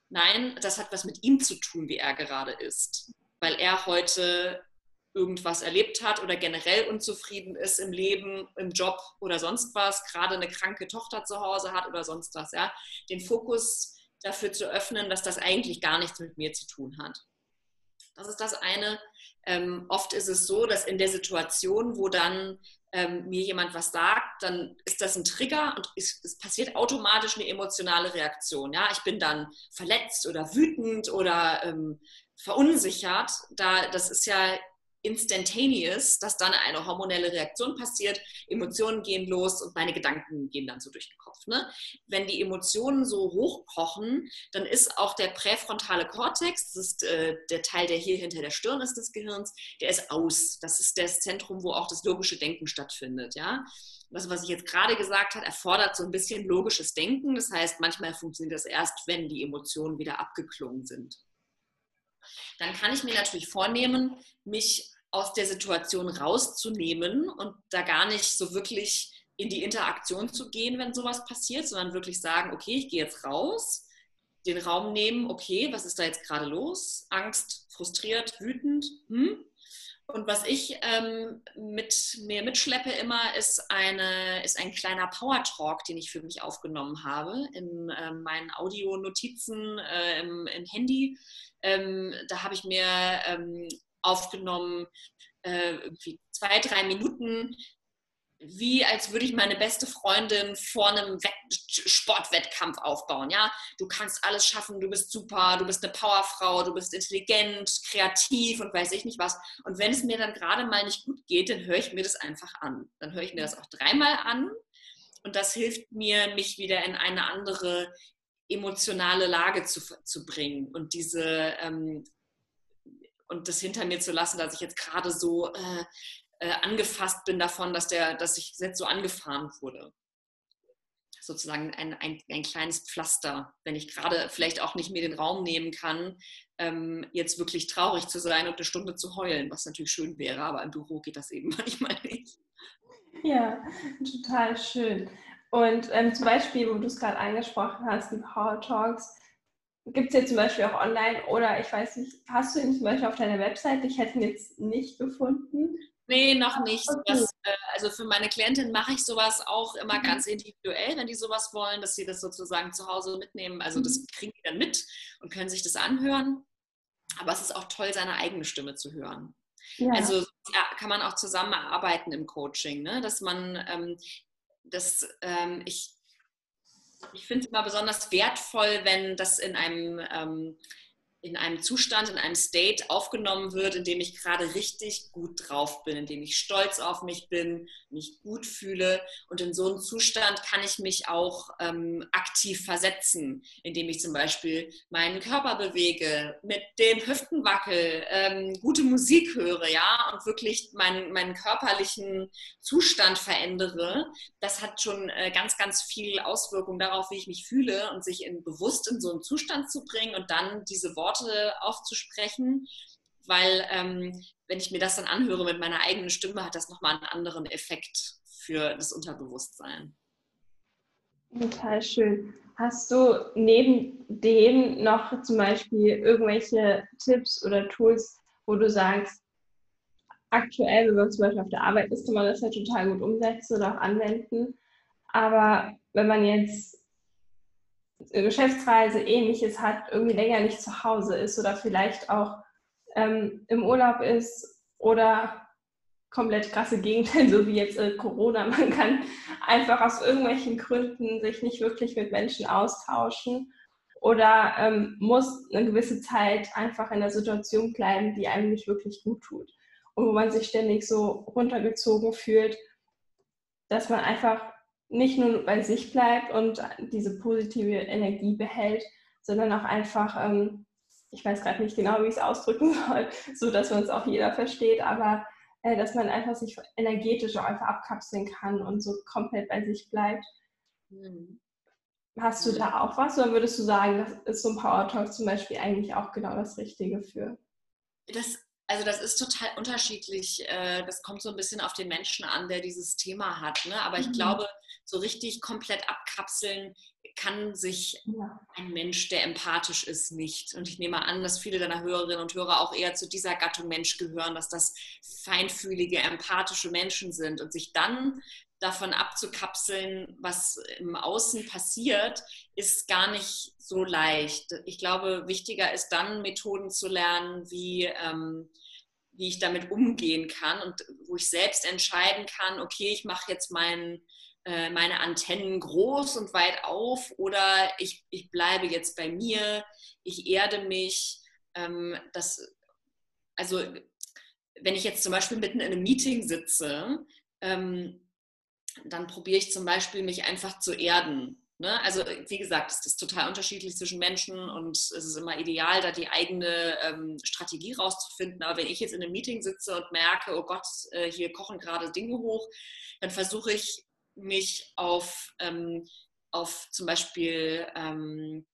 Nein, das hat was mit ihm zu tun, wie er gerade ist. Weil er heute irgendwas erlebt hat oder generell unzufrieden ist im Leben, im Job oder sonst was, gerade eine kranke Tochter zu Hause hat oder sonst was. Ja? Den Fokus dafür zu öffnen, dass das eigentlich gar nichts mit mir zu tun hat. Das ist das eine. Ähm, oft ist es so, dass in der Situation, wo dann ähm, mir jemand was sagt, dann ist das ein Trigger und es, es, passiert automatisch eine emotionale Reaktion. Ja? Ich bin dann verletzt oder wütend oder ähm, verunsichert. Da, das ist ja instantaneous, dass dann eine hormonelle Reaktion passiert, Emotionen gehen los und meine Gedanken gehen dann so durch den Kopf. Ne? Wenn die Emotionen so hochkochen, dann ist auch der präfrontale Kortex, das ist äh, der Teil, der hier hinter der Stirn ist des Gehirns, der ist aus. Das ist das Zentrum, wo auch das logische Denken stattfindet. Ja? Das, was ich jetzt gerade gesagt habe, erfordert so ein bisschen logisches Denken. Das heißt, manchmal funktioniert das erst, wenn die Emotionen wieder abgeklungen sind dann kann ich mir natürlich vornehmen, mich aus der Situation rauszunehmen und da gar nicht so wirklich in die Interaktion zu gehen, wenn sowas passiert, sondern wirklich sagen, okay, ich gehe jetzt raus, den Raum nehmen, okay, was ist da jetzt gerade los? Angst, frustriert, wütend. Hm? Und was ich ähm, mit mir mitschleppe immer, ist, eine, ist ein kleiner Power Talk, den ich für mich aufgenommen habe in äh, meinen Audionotizen äh, im, im Handy. Ähm, da habe ich mir ähm, aufgenommen, äh, zwei, drei Minuten, wie als würde ich meine beste Freundin vor einem Wett Sportwettkampf aufbauen. Ja, du kannst alles schaffen, du bist super, du bist eine Powerfrau, du bist intelligent, kreativ und weiß ich nicht was. Und wenn es mir dann gerade mal nicht gut geht, dann höre ich mir das einfach an. Dann höre ich mir das auch dreimal an und das hilft mir, mich wieder in eine andere emotionale Lage zu, zu bringen und diese ähm, und das hinter mir zu lassen, dass ich jetzt gerade so äh, äh, angefasst bin davon, dass, der, dass ich jetzt so angefahren wurde. Sozusagen ein, ein, ein kleines Pflaster, wenn ich gerade vielleicht auch nicht mehr den Raum nehmen kann, ähm, jetzt wirklich traurig zu sein und eine Stunde zu heulen, was natürlich schön wäre, aber im Büro geht das eben manchmal nicht. Ja, total schön. Und ähm, zum Beispiel, wo du es gerade angesprochen hast, die Power Talks, gibt es jetzt zum Beispiel auch online oder ich weiß nicht, hast du ihn zum Beispiel auf deiner Website? Ich hätte ihn jetzt nicht gefunden. Nee, noch nicht. Das, äh, also für meine Klientin mache ich sowas auch immer mhm. ganz individuell, wenn die sowas wollen, dass sie das sozusagen zu Hause mitnehmen. Also das mhm. kriegen die dann mit und können sich das anhören. Aber es ist auch toll, seine eigene Stimme zu hören. Ja. Also ja, kann man auch zusammenarbeiten im Coaching, ne? dass man ähm, das, ähm, ich, ich finde es immer besonders wertvoll, wenn das in einem ähm, in einem Zustand, in einem State aufgenommen wird, in dem ich gerade richtig gut drauf bin, in dem ich stolz auf mich bin, mich gut fühle. Und in so einem Zustand kann ich mich auch ähm, aktiv versetzen, indem ich zum Beispiel meinen Körper bewege, mit den Hüften wackel, ähm, gute Musik höre, ja, und wirklich meinen, meinen körperlichen Zustand verändere. Das hat schon äh, ganz, ganz viel Auswirkung darauf, wie ich mich fühle und sich in, bewusst in so einen Zustand zu bringen und dann diese Worte Worte aufzusprechen, weil ähm, wenn ich mir das dann anhöre mit meiner eigenen Stimme, hat das nochmal einen anderen Effekt für das Unterbewusstsein. Total schön. Hast du neben dem noch zum Beispiel irgendwelche Tipps oder Tools, wo du sagst, aktuell, wenn man zum Beispiel auf der Arbeit ist, kann man das ja total gut umsetzen oder auch anwenden. Aber wenn man jetzt Geschäftsreise, ähnliches hat, irgendwie länger nicht zu Hause ist oder vielleicht auch ähm, im Urlaub ist oder komplett krasse Gegenteil, so wie jetzt äh, Corona. Man kann einfach aus irgendwelchen Gründen sich nicht wirklich mit Menschen austauschen oder ähm, muss eine gewisse Zeit einfach in der Situation bleiben, die einem nicht wirklich gut tut und wo man sich ständig so runtergezogen fühlt, dass man einfach nicht nur bei sich bleibt und diese positive Energie behält, sondern auch einfach, ähm, ich weiß gerade nicht genau, wie ich es ausdrücken soll, so dass man es auch jeder versteht, aber äh, dass man einfach sich energetisch auch einfach abkapseln kann und so komplett bei sich bleibt. Mhm. Hast du da auch was oder würdest du sagen, das ist so ein Power Talk zum Beispiel eigentlich auch genau das Richtige für? Das Also das ist total unterschiedlich. Äh, das kommt so ein bisschen auf den Menschen an, der dieses Thema hat. Ne? Aber ich mhm. glaube, so richtig komplett abkapseln kann sich ja. ein Mensch, der empathisch ist, nicht. Und ich nehme an, dass viele deiner Hörerinnen und Hörer auch eher zu dieser Gattung Mensch gehören, dass das feinfühlige, empathische Menschen sind und sich dann davon abzukapseln, was im Außen passiert, ist gar nicht so leicht. Ich glaube, wichtiger ist dann, Methoden zu lernen, wie, ähm, wie ich damit umgehen kann und wo ich selbst entscheiden kann, okay, ich mache jetzt mein, äh, meine Antennen groß und weit auf oder ich, ich bleibe jetzt bei mir, ich erde mich. Ähm, das, also wenn ich jetzt zum Beispiel mitten in einem Meeting sitze, ähm, dann probiere ich zum Beispiel, mich einfach zu erden. Ne? Also wie gesagt, es ist total unterschiedlich zwischen Menschen und es ist immer ideal, da die eigene ähm, Strategie rauszufinden. Aber wenn ich jetzt in einem Meeting sitze und merke, oh Gott, äh, hier kochen gerade Dinge hoch, dann versuche ich mich auf, ähm, auf zum Beispiel ähm,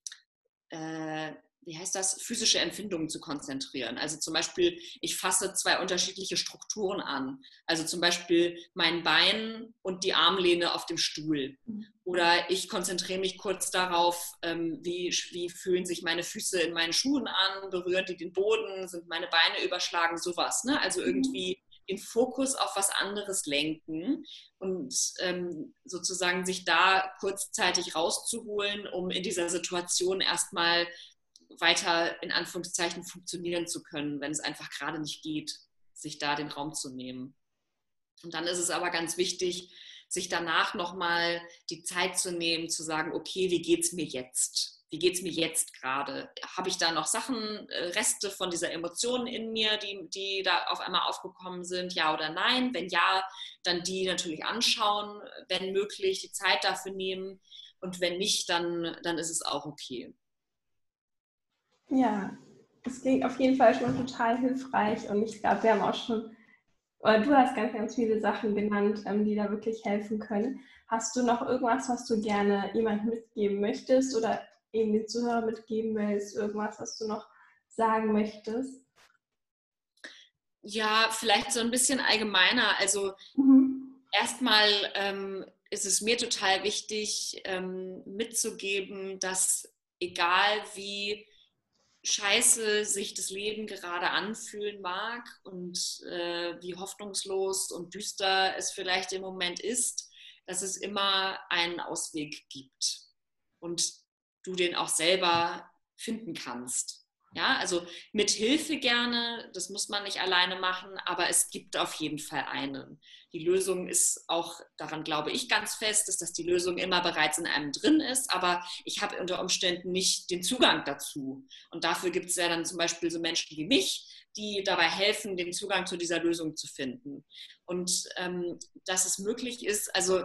äh, wie heißt das, physische Empfindungen zu konzentrieren. Also zum Beispiel, ich fasse zwei unterschiedliche Strukturen an. Also zum Beispiel mein Bein und die Armlehne auf dem Stuhl. Mhm. Oder ich konzentriere mich kurz darauf, ähm, wie, wie fühlen sich meine Füße in meinen Schuhen an, berühren die den Boden, sind meine Beine überschlagen, sowas. Ne? Also mhm. irgendwie den Fokus auf was anderes lenken und ähm, sozusagen sich da kurzzeitig rauszuholen, um in dieser Situation erstmal weiter in Anführungszeichen funktionieren zu können, wenn es einfach gerade nicht geht, sich da den Raum zu nehmen. Und dann ist es aber ganz wichtig, sich danach nochmal die Zeit zu nehmen, zu sagen, okay, wie geht es mir jetzt? Wie geht es mir jetzt gerade? Habe ich da noch Sachen, äh, Reste von dieser Emotion in mir, die, die da auf einmal aufgekommen sind? Ja oder nein? Wenn ja, dann die natürlich anschauen, wenn möglich, die Zeit dafür nehmen. Und wenn nicht, dann, dann ist es auch okay. Ja, es klingt auf jeden Fall schon total hilfreich und ich glaube, wir haben auch schon, oder du hast ganz, ganz viele Sachen genannt, ähm, die da wirklich helfen können. Hast du noch irgendwas, was du gerne jemandem mitgeben möchtest oder eben den Zuhörern mitgeben willst? Irgendwas, was du noch sagen möchtest? Ja, vielleicht so ein bisschen allgemeiner. Also mhm. erstmal ähm, ist es mir total wichtig ähm, mitzugeben, dass egal wie scheiße sich das Leben gerade anfühlen mag und äh, wie hoffnungslos und düster es vielleicht im Moment ist, dass es immer einen Ausweg gibt und du den auch selber finden kannst. Ja, also mit Hilfe gerne, das muss man nicht alleine machen, aber es gibt auf jeden Fall einen. Die Lösung ist auch, daran glaube ich ganz fest, ist, dass die Lösung immer bereits in einem drin ist, aber ich habe unter Umständen nicht den Zugang dazu. Und dafür gibt es ja dann zum Beispiel so Menschen wie mich, die dabei helfen, den Zugang zu dieser Lösung zu finden. Und ähm, dass es möglich ist, also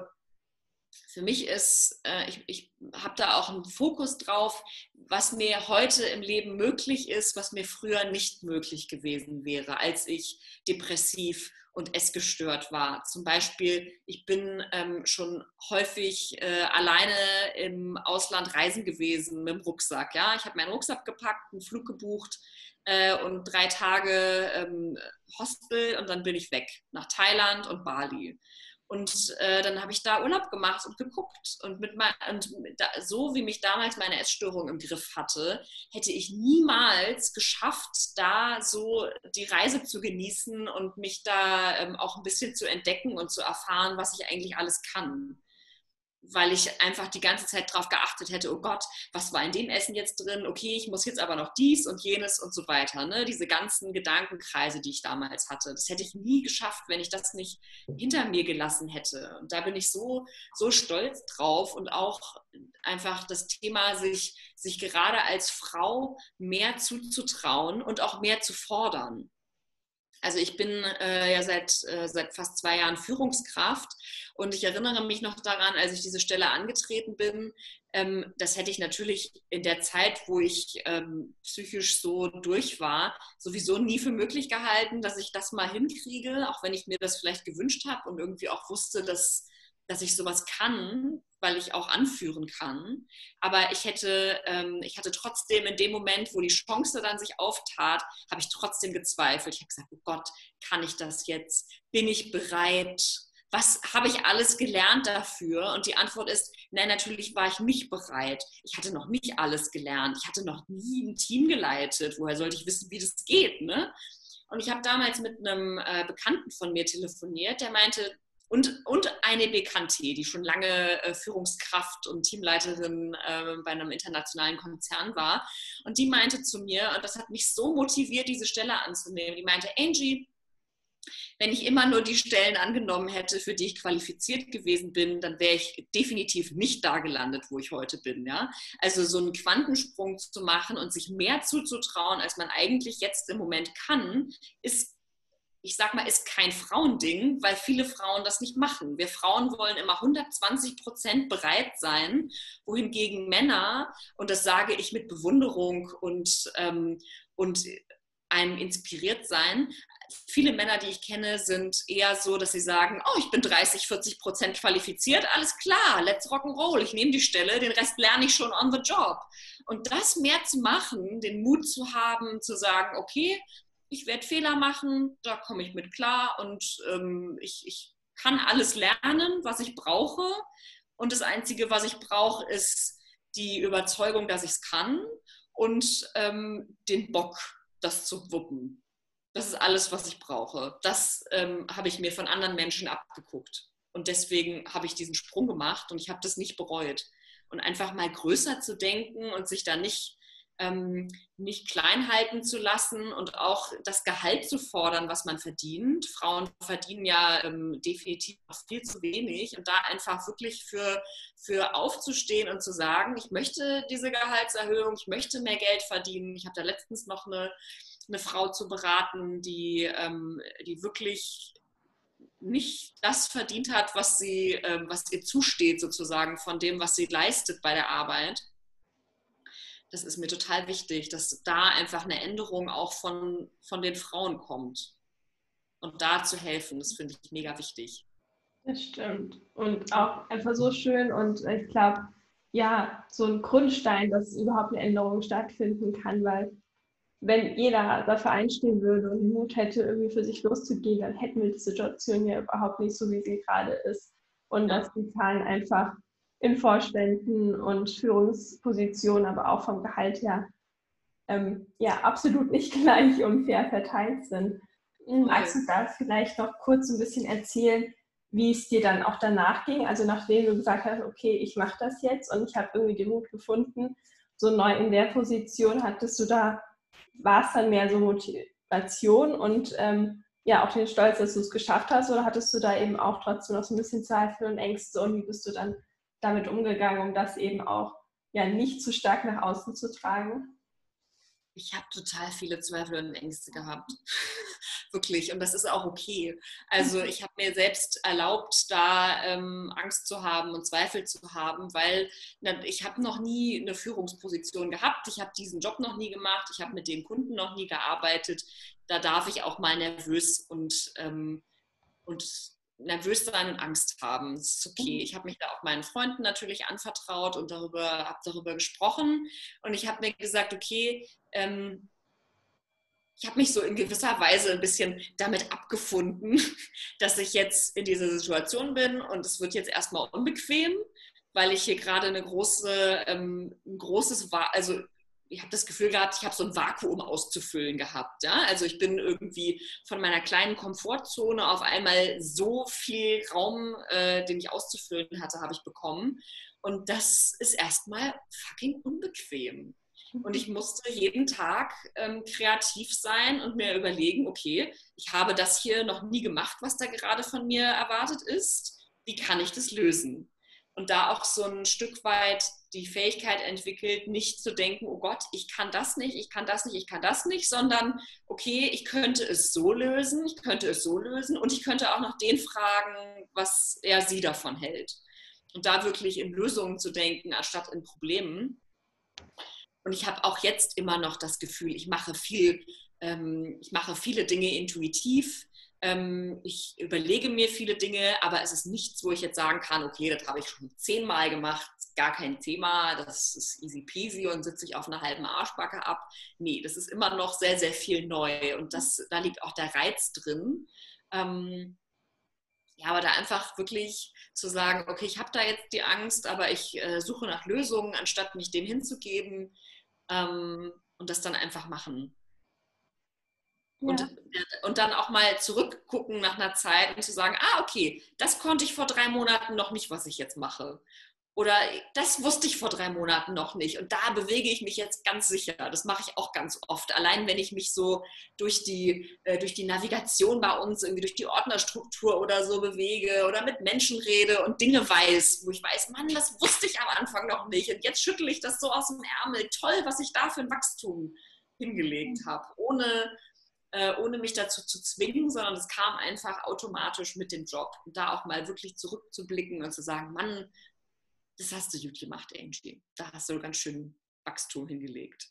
für mich ist, äh, ich, ich habe da auch einen Fokus drauf, was mir heute im Leben möglich ist, was mir früher nicht möglich gewesen wäre, als ich depressiv und essgestört war. Zum Beispiel, ich bin ähm, schon häufig äh, alleine im Ausland reisen gewesen mit dem Rucksack. Ja? Ich habe meinen Rucksack gepackt, einen Flug gebucht äh, und drei Tage ähm, Hostel und dann bin ich weg nach Thailand und Bali. Und äh, dann habe ich da Urlaub gemacht und geguckt. Und, mit mein, und da, so wie mich damals meine Essstörung im Griff hatte, hätte ich niemals geschafft, da so die Reise zu genießen und mich da ähm, auch ein bisschen zu entdecken und zu erfahren, was ich eigentlich alles kann weil ich einfach die ganze Zeit darauf geachtet hätte, oh Gott, was war in dem Essen jetzt drin? Okay, ich muss jetzt aber noch dies und jenes und so weiter. Ne? Diese ganzen Gedankenkreise, die ich damals hatte, das hätte ich nie geschafft, wenn ich das nicht hinter mir gelassen hätte. Und da bin ich so, so stolz drauf und auch einfach das Thema, sich, sich gerade als Frau mehr zuzutrauen und auch mehr zu fordern. Also ich bin äh, ja seit, äh, seit fast zwei Jahren Führungskraft und ich erinnere mich noch daran, als ich diese Stelle angetreten bin, ähm, das hätte ich natürlich in der Zeit, wo ich ähm, psychisch so durch war, sowieso nie für möglich gehalten, dass ich das mal hinkriege, auch wenn ich mir das vielleicht gewünscht habe und irgendwie auch wusste, dass dass ich sowas kann, weil ich auch anführen kann. Aber ich hätte, ähm, ich hatte trotzdem in dem Moment, wo die Chance dann sich auftat, habe ich trotzdem gezweifelt. Ich habe gesagt, oh Gott, kann ich das jetzt? Bin ich bereit? Was habe ich alles gelernt dafür? Und die Antwort ist, nein, natürlich war ich nicht bereit. Ich hatte noch nicht alles gelernt. Ich hatte noch nie ein Team geleitet. Woher sollte ich wissen, wie das geht? Ne? Und ich habe damals mit einem äh, Bekannten von mir telefoniert, der meinte, und, und eine Bekannte, die schon lange äh, Führungskraft und Teamleiterin äh, bei einem internationalen Konzern war. Und die meinte zu mir, und das hat mich so motiviert, diese Stelle anzunehmen, die meinte, Angie, wenn ich immer nur die Stellen angenommen hätte, für die ich qualifiziert gewesen bin, dann wäre ich definitiv nicht da gelandet, wo ich heute bin. Ja? Also so einen Quantensprung zu machen und sich mehr zuzutrauen, als man eigentlich jetzt im Moment kann, ist ich sag mal, ist kein Frauending, weil viele Frauen das nicht machen. Wir Frauen wollen immer 120 Prozent bereit sein, wohingegen Männer, und das sage ich mit Bewunderung und, ähm, und einem inspiriert sein, viele Männer, die ich kenne, sind eher so, dass sie sagen, oh, ich bin 30, 40 Prozent qualifiziert, alles klar, let's rock and roll, ich nehme die Stelle, den Rest lerne ich schon on the job. Und das mehr zu machen, den Mut zu haben, zu sagen, okay, ich werde Fehler machen, da komme ich mit klar und ähm, ich, ich kann alles lernen, was ich brauche. Und das Einzige, was ich brauche, ist die Überzeugung, dass ich es kann und ähm, den Bock, das zu wuppen. Das ist alles, was ich brauche. Das ähm, habe ich mir von anderen Menschen abgeguckt. Und deswegen habe ich diesen Sprung gemacht und ich habe das nicht bereut. Und einfach mal größer zu denken und sich da nicht ähm, nicht klein halten zu lassen und auch das Gehalt zu fordern, was man verdient. Frauen verdienen ja ähm, definitiv auch viel zu wenig und da einfach wirklich für, für aufzustehen und zu sagen, ich möchte diese Gehaltserhöhung, ich möchte mehr Geld verdienen. Ich habe da letztens noch eine, eine Frau zu beraten, die, ähm, die wirklich nicht das verdient hat, was, sie, ähm, was ihr zusteht, sozusagen, von dem, was sie leistet bei der Arbeit das ist mir total wichtig, dass da einfach eine Änderung auch von, von den Frauen kommt. Und da zu helfen, das finde ich mega wichtig. Das stimmt. Und auch einfach so schön. Und ich glaube, ja, so ein Grundstein, dass überhaupt eine Änderung stattfinden kann, weil wenn jeder dafür einstehen würde und Mut hätte, irgendwie für sich loszugehen, dann hätten wir die Situation ja überhaupt nicht so, wie sie gerade ist. Und dass die Zahlen einfach in Vorständen und Führungspositionen, aber auch vom Gehalt her, ähm, ja, absolut nicht gleich und fair verteilt sind. Magst du da vielleicht noch kurz ein bisschen erzählen, wie es dir dann auch danach ging? Also nachdem du gesagt hast, okay, ich mache das jetzt und ich habe irgendwie den Mut gefunden, so neu in der Position, hattest du da, war es dann mehr so Motivation und ähm, ja auch den Stolz, dass du es geschafft hast oder hattest du da eben auch trotzdem noch so ein bisschen Zweifel und Ängste und wie bist du dann damit umgegangen, um das eben auch ja nicht zu stark nach außen zu tragen? Ich habe total viele Zweifel und Ängste gehabt. Wirklich. Und das ist auch okay. Also mhm. ich habe mir selbst erlaubt, da ähm, Angst zu haben und Zweifel zu haben, weil na, ich habe noch nie eine Führungsposition gehabt. Ich habe diesen Job noch nie gemacht. Ich habe mit den Kunden noch nie gearbeitet. Da darf ich auch mal nervös und, ähm, und nervös sein und Angst haben. Das ist okay. Mhm. Ich habe mich da auch meinen Freunden natürlich anvertraut und darüber, habe darüber gesprochen. Und ich habe mir gesagt, okay, ähm, ich habe mich so in gewisser Weise ein bisschen damit abgefunden, dass ich jetzt in dieser Situation bin und es wird jetzt erstmal unbequem, weil ich hier gerade eine große, ähm, ein großes, also ich habe das Gefühl gehabt, ich habe so ein Vakuum auszufüllen gehabt. Ja? Also ich bin irgendwie von meiner kleinen Komfortzone auf einmal so viel Raum, äh, den ich auszufüllen hatte, habe ich bekommen. Und das ist erstmal fucking unbequem. Und ich musste jeden Tag ähm, kreativ sein und mir überlegen, okay, ich habe das hier noch nie gemacht, was da gerade von mir erwartet ist. Wie kann ich das lösen? Und da auch so ein Stück weit die Fähigkeit entwickelt, nicht zu denken, oh Gott, ich kann das nicht, ich kann das nicht, ich kann das nicht, sondern okay, ich könnte es so lösen, ich könnte es so lösen und ich könnte auch noch den fragen, was er sie davon hält. Und da wirklich in Lösungen zu denken, anstatt in Problemen. Und ich habe auch jetzt immer noch das Gefühl, ich mache viel, ähm, ich mache viele Dinge intuitiv Ähm, ich überlege mir viele Dinge, aber es ist nichts, wo ich jetzt sagen kann, okay, das habe ich schon zehnmal gemacht, gar kein Thema, das ist easy peasy und sitze ich auf einer halben Arschbacke ab. Nee, das ist immer noch sehr, sehr viel neu und das, da liegt auch der Reiz drin. Ähm, ja, aber da einfach wirklich zu sagen, okay, ich habe da jetzt die Angst, aber ich äh, suche nach Lösungen, anstatt mich dem hinzugeben ähm, und das dann einfach machen. Und, ja. und dann auch mal zurückgucken nach einer Zeit und zu sagen, ah, okay, das konnte ich vor drei Monaten noch nicht, was ich jetzt mache. Oder das wusste ich vor drei Monaten noch nicht. Und da bewege ich mich jetzt ganz sicher. Das mache ich auch ganz oft. Allein wenn ich mich so durch die, äh, durch die Navigation bei uns, irgendwie durch die Ordnerstruktur oder so bewege oder mit Menschen rede und Dinge weiß, wo ich weiß, Mann, das wusste ich am Anfang noch nicht. Und jetzt schüttle ich das so aus dem Ärmel. Toll, was ich da für ein Wachstum hingelegt mhm. habe. Ohne, äh, ohne mich dazu zu zwingen, sondern es kam einfach automatisch mit dem Job. Und da auch mal wirklich zurückzublicken und zu sagen, Mann, das hast du gut gemacht, Angie. Da hast du ganz schön Wachstum hingelegt.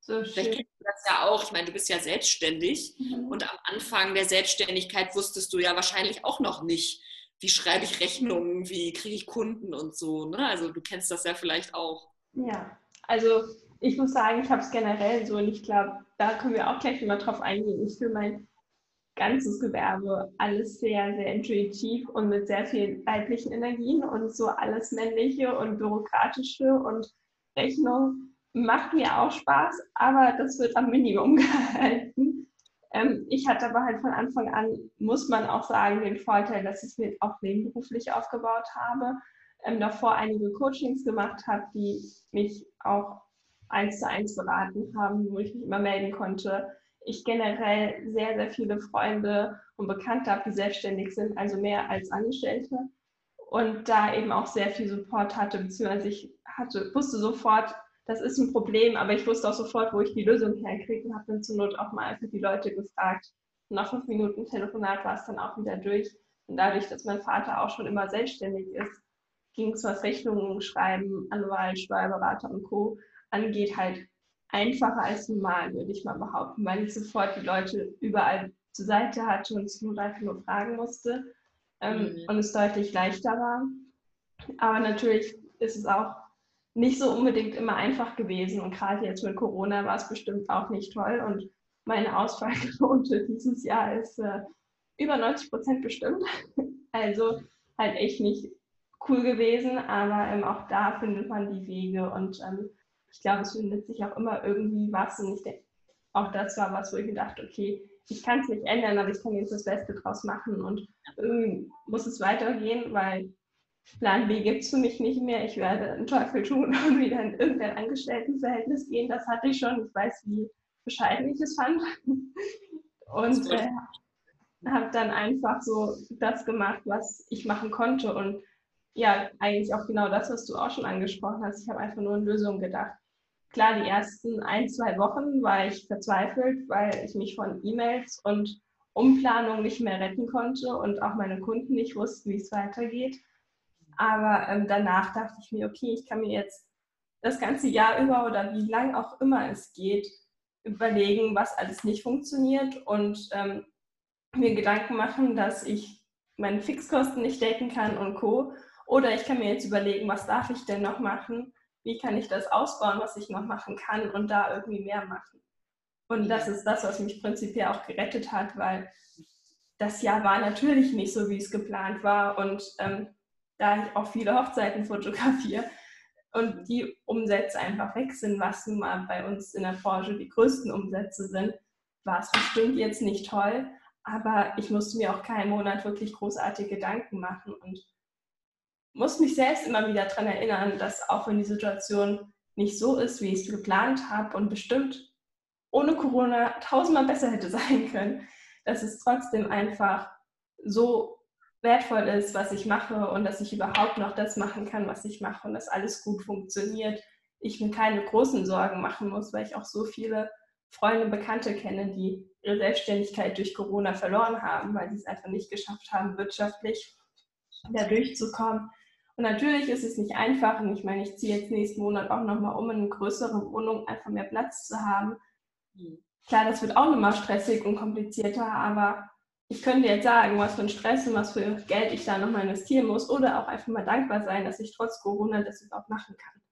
So Vielleicht kennst du das ja auch. Ich meine, du bist ja selbstständig mhm. und am Anfang der Selbstständigkeit wusstest du ja wahrscheinlich auch noch nicht, wie schreibe ich Rechnungen, wie kriege ich Kunden und so. Ne? Also du kennst das ja vielleicht auch. Ja, also ich muss sagen, ich habe es generell so und ich glaube, da können wir auch gleich mal drauf eingehen. Ich für mein ganzes Gewerbe alles sehr, sehr intuitiv und mit sehr vielen weiblichen Energien und so alles männliche und bürokratische und Rechnung macht mir auch Spaß, aber das wird am Minimum gehalten. Ähm, ich hatte aber halt von Anfang an, muss man auch sagen, den Vorteil, dass ich es mir auch nebenberuflich aufgebaut habe, ähm, davor einige Coachings gemacht habe, die mich auch eins zu eins beraten haben, wo ich mich immer melden konnte, ich generell sehr, sehr viele Freunde und Bekannte habe, die selbstständig sind, also mehr als Angestellte. Und da eben auch sehr viel Support hatte, beziehungsweise ich hatte, wusste sofort, das ist ein Problem, aber ich wusste auch sofort, wo ich die Lösung herkriege und habe dann zur Not auch mal einfach die Leute gefragt. Nach fünf Minuten Telefonat war es dann auch wieder durch. Und dadurch, dass mein Vater auch schon immer selbstständig ist, ging es, was Rechnungen schreiben, Anwalt, Steuerberater und Co. angeht, halt einfacher als normal, würde ich mal behaupten, weil ich sofort die Leute überall zur Seite hatte und es nur einfach nur fragen musste ähm, mhm. und es deutlich leichter war. Aber natürlich ist es auch nicht so unbedingt immer einfach gewesen und gerade jetzt mit Corona war es bestimmt auch nicht toll und meine Ausfallquote dieses Jahr ist äh, über 90 Prozent bestimmt. Also halt echt nicht cool gewesen, aber ähm, auch da findet man die Wege und ähm, ich glaube, es findet sich auch immer irgendwie was. Und ich denke, auch das war was, wo ich mir dachte, okay, ich kann es nicht ändern, aber ich kann jetzt das Beste draus machen. Und irgendwie muss es weitergehen, weil Plan B gibt es für mich nicht mehr. Ich werde einen Teufel tun und wieder in irgendein Angestelltenverhältnis gehen. Das hatte ich schon. Ich weiß, wie bescheiden ich es fand. Und äh, habe dann einfach so das gemacht, was ich machen konnte. Und ja, eigentlich auch genau das, was du auch schon angesprochen hast. Ich habe einfach nur in Lösungen gedacht. Klar, die ersten ein, zwei Wochen war ich verzweifelt, weil ich mich von E-Mails und Umplanung nicht mehr retten konnte und auch meine Kunden nicht wussten, wie es weitergeht. Aber ähm, danach dachte ich mir, okay, ich kann mir jetzt das ganze Jahr über oder wie lang auch immer es geht, überlegen, was alles nicht funktioniert und ähm, mir Gedanken machen, dass ich meine Fixkosten nicht decken kann und Co. Oder ich kann mir jetzt überlegen, was darf ich denn noch machen? Wie kann ich das ausbauen, was ich noch machen kann und da irgendwie mehr machen? Und das ist das, was mich prinzipiell auch gerettet hat, weil das Jahr war natürlich nicht so, wie es geplant war. Und ähm, da ich auch viele Hochzeiten fotografiere und die Umsätze einfach weg sind, was nun mal bei uns in der Branche die größten Umsätze sind, war es bestimmt jetzt nicht toll. Aber ich musste mir auch keinen Monat wirklich großartige Gedanken machen. Und muss mich selbst immer wieder daran erinnern, dass auch wenn die Situation nicht so ist, wie ich es geplant habe und bestimmt ohne Corona tausendmal besser hätte sein können, dass es trotzdem einfach so wertvoll ist, was ich mache und dass ich überhaupt noch das machen kann, was ich mache und dass alles gut funktioniert. Ich mir keine großen Sorgen machen muss, weil ich auch so viele Freunde, und Bekannte kenne, die ihre Selbstständigkeit durch Corona verloren haben, weil sie es einfach nicht geschafft haben, wirtschaftlich da durchzukommen. Und natürlich ist es nicht einfach. Und ich meine, ich ziehe jetzt nächsten Monat auch nochmal um in eine größere Wohnung, einfach mehr Platz zu haben. Mhm. Klar, das wird auch nochmal stressig und komplizierter, aber ich könnte jetzt sagen, was für ein Stress und was für Geld ich da nochmal investieren muss oder auch einfach mal dankbar sein, dass ich trotz Corona das überhaupt machen kann.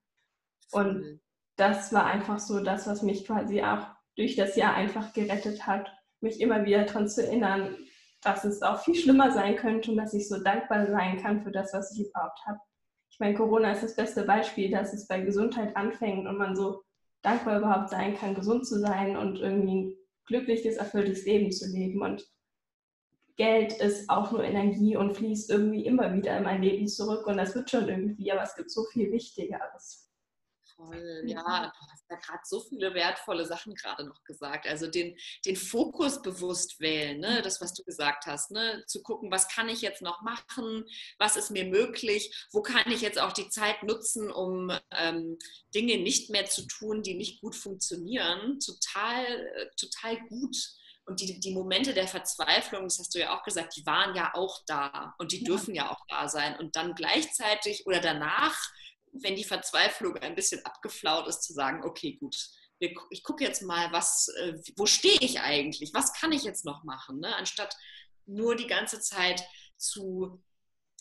Und das war einfach so das, was mich quasi auch durch das Jahr einfach gerettet hat, mich immer wieder daran zu erinnern, dass es auch viel schlimmer sein könnte und dass ich so dankbar sein kann für das, was ich überhaupt habe. Ich meine, Corona ist das beste Beispiel, dass es bei Gesundheit anfängt und man so dankbar überhaupt sein kann, gesund zu sein und irgendwie ein glückliches, erfülltes Leben zu leben. Und Geld ist auch nur Energie und fließt irgendwie immer wieder in mein Leben zurück und das wird schon irgendwie, aber es gibt so viel Wichtigeres. Voll, ja, du hast ja gerade so viele wertvolle Sachen gerade noch gesagt. Also den, den Fokus bewusst wählen, ne? das, was du gesagt hast, ne? zu gucken, was kann ich jetzt noch machen, was ist mir möglich, wo kann ich jetzt auch die Zeit nutzen, um ähm, Dinge nicht mehr zu tun, die nicht gut funktionieren. Total, äh, total gut. Und die, die Momente der Verzweiflung, das hast du ja auch gesagt, die waren ja auch da und die dürfen ja auch da sein. Und dann gleichzeitig oder danach wenn die Verzweiflung ein bisschen abgeflaut ist, zu sagen, okay, gut, ich gucke jetzt mal, was, äh, wo stehe ich eigentlich? Was kann ich jetzt noch machen? Ne? Anstatt nur die ganze Zeit zu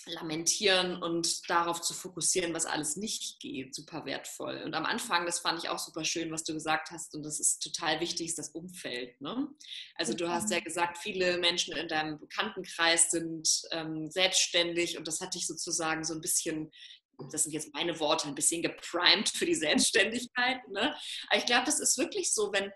lamentieren und darauf zu fokussieren, was alles nicht geht, super wertvoll. Und am Anfang, das fand ich auch super schön, was du gesagt hast, und das ist total wichtig, ist das Umfeld. Ne? Also du hast ja gesagt, viele Menschen in deinem Bekanntenkreis sind ähm, selbstständig und das hat dich sozusagen so ein bisschen das sind jetzt meine Worte, ein bisschen geprimed für die Selbstständigkeit. Ne? Aber ich glaube, das ist wirklich so, wenn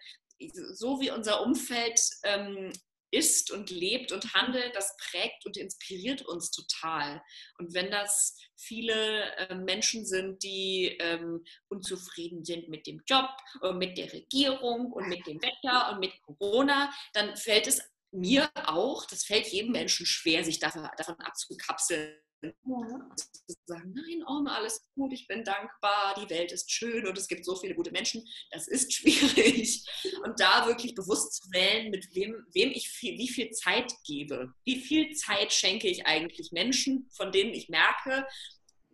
so wie unser Umfeld ähm, ist und lebt und handelt, das prägt und inspiriert uns total. Und wenn das viele äh, Menschen sind, die ähm, unzufrieden sind mit dem Job und mit der Regierung und mit dem Wetter und mit Corona, dann fällt es mir auch, das fällt jedem Menschen schwer, sich davon, davon abzukapseln ja. Zu sagen, nein, oh, alles gut, ich bin dankbar, die Welt ist schön und es gibt so viele gute Menschen, das ist schwierig. Und da wirklich bewusst zu wählen, mit wem, wem ich viel, wie viel Zeit gebe. Wie viel Zeit schenke ich eigentlich Menschen, von denen ich merke,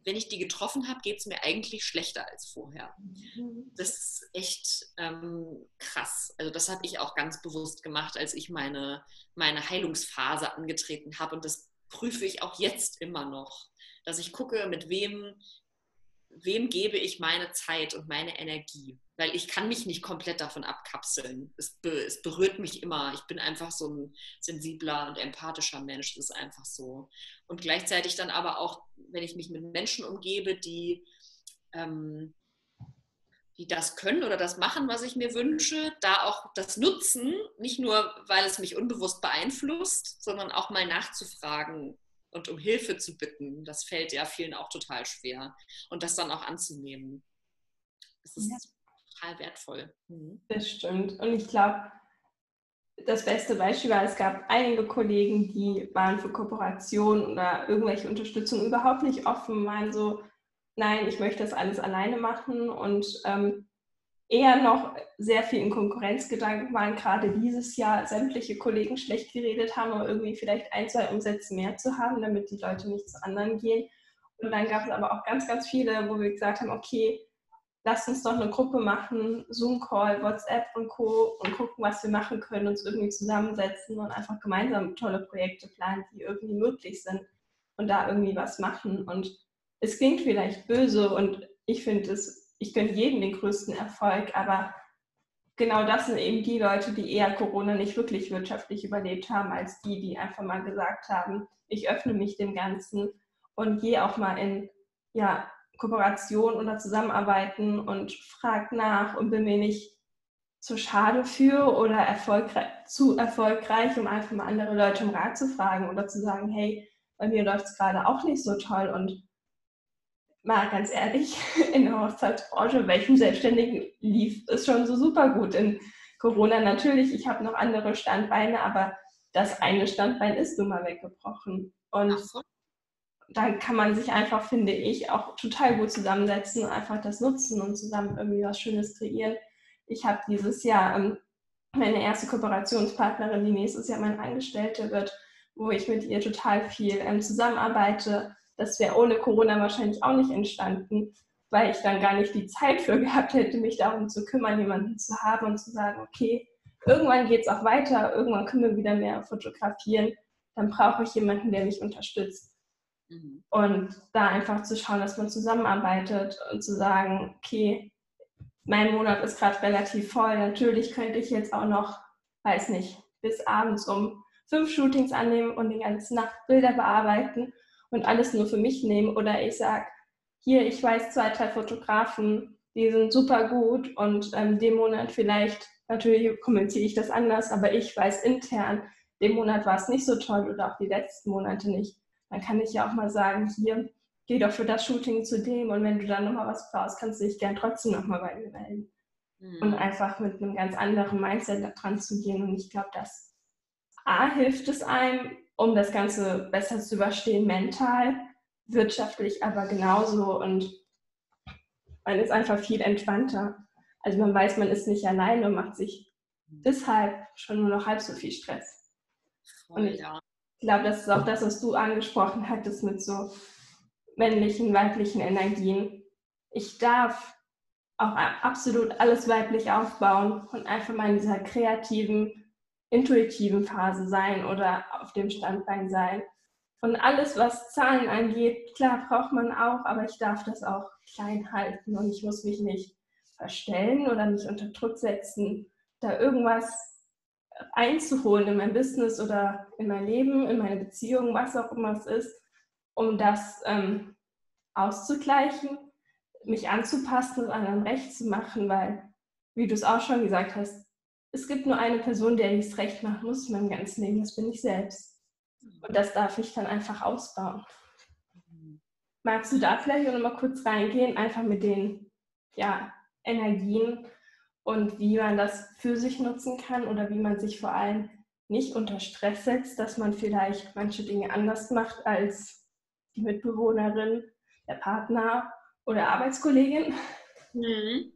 wenn ich die getroffen habe, geht es mir eigentlich schlechter als vorher. Mhm. Das ist echt ähm, krass. Also das habe ich auch ganz bewusst gemacht, als ich meine, meine Heilungsphase angetreten habe. Und das prüfe ich auch jetzt immer noch, dass ich gucke, mit wem, wem gebe ich meine Zeit und meine Energie. Weil ich kann mich nicht komplett davon abkapseln. Es, be, es berührt mich immer. Ich bin einfach so ein sensibler und empathischer Mensch. Das ist einfach so. Und gleichzeitig dann aber auch, wenn ich mich mit Menschen umgebe, die ähm, die das können oder das machen, was ich mir wünsche, da auch das nutzen, nicht nur, weil es mich unbewusst beeinflusst, sondern auch mal nachzufragen und um Hilfe zu bitten. Das fällt ja vielen auch total schwer. Und das dann auch anzunehmen. Das ist ja. total wertvoll. Mhm. Das stimmt. Und ich glaube, das beste Beispiel war, es gab einige Kollegen, die waren für Kooperation oder irgendwelche Unterstützung überhaupt nicht offen, waren so, nein, ich möchte das alles alleine machen und ähm, eher noch sehr viel in Konkurrenzgedanken waren, gerade dieses Jahr sämtliche Kollegen schlecht geredet haben, aber irgendwie vielleicht ein, zwei Umsätze mehr zu haben, damit die Leute nicht zu anderen gehen. Und dann gab es aber auch ganz, ganz viele, wo wir gesagt haben, okay, lass uns doch eine Gruppe machen, Zoom-Call, WhatsApp und Co. und gucken, was wir machen können, uns irgendwie zusammensetzen und einfach gemeinsam tolle Projekte planen, die irgendwie möglich sind und da irgendwie was machen. Und es klingt vielleicht böse und ich finde es, ich gönne jedem den größten Erfolg, aber genau das sind eben die Leute, die eher Corona nicht wirklich wirtschaftlich überlebt haben, als die, die einfach mal gesagt haben, ich öffne mich dem Ganzen und gehe auch mal in ja, Kooperation oder Zusammenarbeiten und frag nach und bin mir nicht zu schade für oder erfolgreich, zu erfolgreich, um einfach mal andere Leute um Rat zu fragen oder zu sagen, hey, bei mir läuft es gerade auch nicht so toll und mal ganz ehrlich, in der Hochzeitsbranche, welchem Selbstständigen lief es schon so super gut. In Corona natürlich, ich habe noch andere Standbeine, aber das eine Standbein ist nun mal weggebrochen. Und dann kann man sich einfach, finde ich, auch total gut zusammensetzen und einfach das nutzen und zusammen irgendwie was Schönes kreieren. Ich habe dieses Jahr ähm, meine erste Kooperationspartnerin, die nächstes Jahr meine Angestellte wird, wo ich mit ihr total viel ähm, zusammenarbeite das wäre ohne Corona wahrscheinlich auch nicht entstanden, weil ich dann gar nicht die Zeit für gehabt hätte, mich darum zu kümmern, jemanden zu haben und zu sagen, okay, irgendwann geht es auch weiter, irgendwann können wir wieder mehr fotografieren, dann brauche ich jemanden, der mich unterstützt. Mhm. Und da einfach zu schauen, dass man zusammenarbeitet und zu sagen, okay, mein Monat ist gerade relativ voll, natürlich könnte ich jetzt auch noch, weiß nicht, bis abends um fünf Shootings annehmen und die ganze Nacht Bilder bearbeiten und alles nur für mich nehmen. Oder ich sage, hier, ich weiß zwei, drei Fotografen, die sind super gut und ähm, dem Monat vielleicht, natürlich kommentiere ich das anders, aber ich weiß intern, dem Monat war es nicht so toll oder auch die letzten Monate nicht. Dann kann ich ja auch mal sagen, hier, geh doch für das Shooting zu dem und wenn du dann nochmal was brauchst, kannst du dich gern trotzdem nochmal bei mir melden. Mhm. Und einfach mit einem ganz anderen Mindset dran zu gehen. Und ich glaube, das A hilft es einem, um das Ganze besser zu überstehen, mental, wirtschaftlich aber genauso. Und man ist einfach viel entspannter. Also man weiß, man ist nicht allein und macht sich deshalb schon nur noch halb so viel Stress. Und ich glaube, das ist auch das, was du angesprochen hattest mit so männlichen, weiblichen Energien. Ich darf auch absolut alles weiblich aufbauen und einfach mal in dieser kreativen, intuitiven Phase sein oder auf dem Standbein sein. Und alles, was Zahlen angeht, klar braucht man auch, aber ich darf das auch klein halten und ich muss mich nicht verstellen oder mich unter Druck setzen, da irgendwas einzuholen in mein Business oder in mein Leben, in meine Beziehung, was auch immer es ist, um das ähm, auszugleichen, mich anzupassen und anderen recht zu machen, weil, wie du es auch schon gesagt hast, es gibt nur eine Person, der ich es recht machen muss in meinem ganzen Leben, das bin ich selbst. Und das darf ich dann einfach ausbauen. Magst du da vielleicht noch mal kurz reingehen, einfach mit den ja, Energien und wie man das für sich nutzen kann oder wie man sich vor allem nicht unter Stress setzt, dass man vielleicht manche Dinge anders macht als die Mitbewohnerin, der Partner oder Arbeitskollegin? Mhm.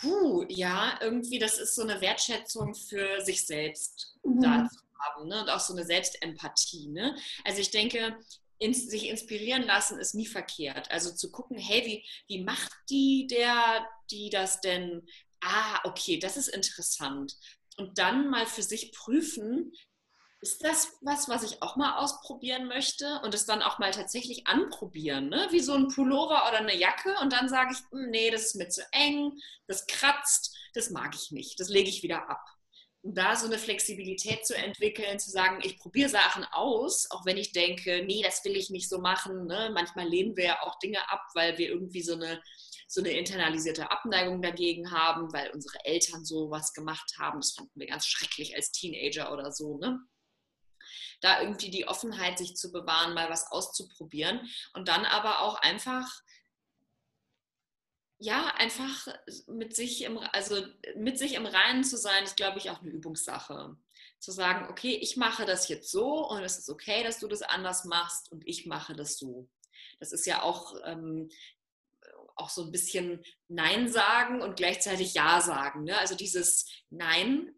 Puh, ja, irgendwie, das ist so eine Wertschätzung für sich selbst mhm. da zu haben ne? und auch so eine Selbstempathie. Ne? Also ich denke, ins, sich inspirieren lassen ist nie verkehrt. Also zu gucken, hey, wie, wie macht die der, die das denn? Ah, okay, das ist interessant. Und dann mal für sich prüfen, ist das was, was ich auch mal ausprobieren möchte und es dann auch mal tatsächlich anprobieren, ne? wie so ein Pullover oder eine Jacke und dann sage ich, hm, nee, das ist mir zu eng, das kratzt, das mag ich nicht, das lege ich wieder ab. Und da so eine Flexibilität zu entwickeln, zu sagen, ich probiere Sachen aus, auch wenn ich denke, nee, das will ich nicht so machen. Ne? Manchmal lehnen wir ja auch Dinge ab, weil wir irgendwie so eine, so eine internalisierte Abneigung dagegen haben, weil unsere Eltern so was gemacht haben. Das fanden wir ganz schrecklich als Teenager oder so. Ne? Da irgendwie die Offenheit sich zu bewahren, mal was auszuprobieren und dann aber auch einfach ja, einfach mit sich im, also mit sich im Reinen zu sein, ist, glaube ich, auch eine Übungssache. Zu sagen, okay, ich mache das jetzt so und es ist okay, dass du das anders machst und ich mache das so. Das ist ja auch, ähm, auch so ein bisschen Nein sagen und gleichzeitig Ja sagen. Ne? Also dieses Nein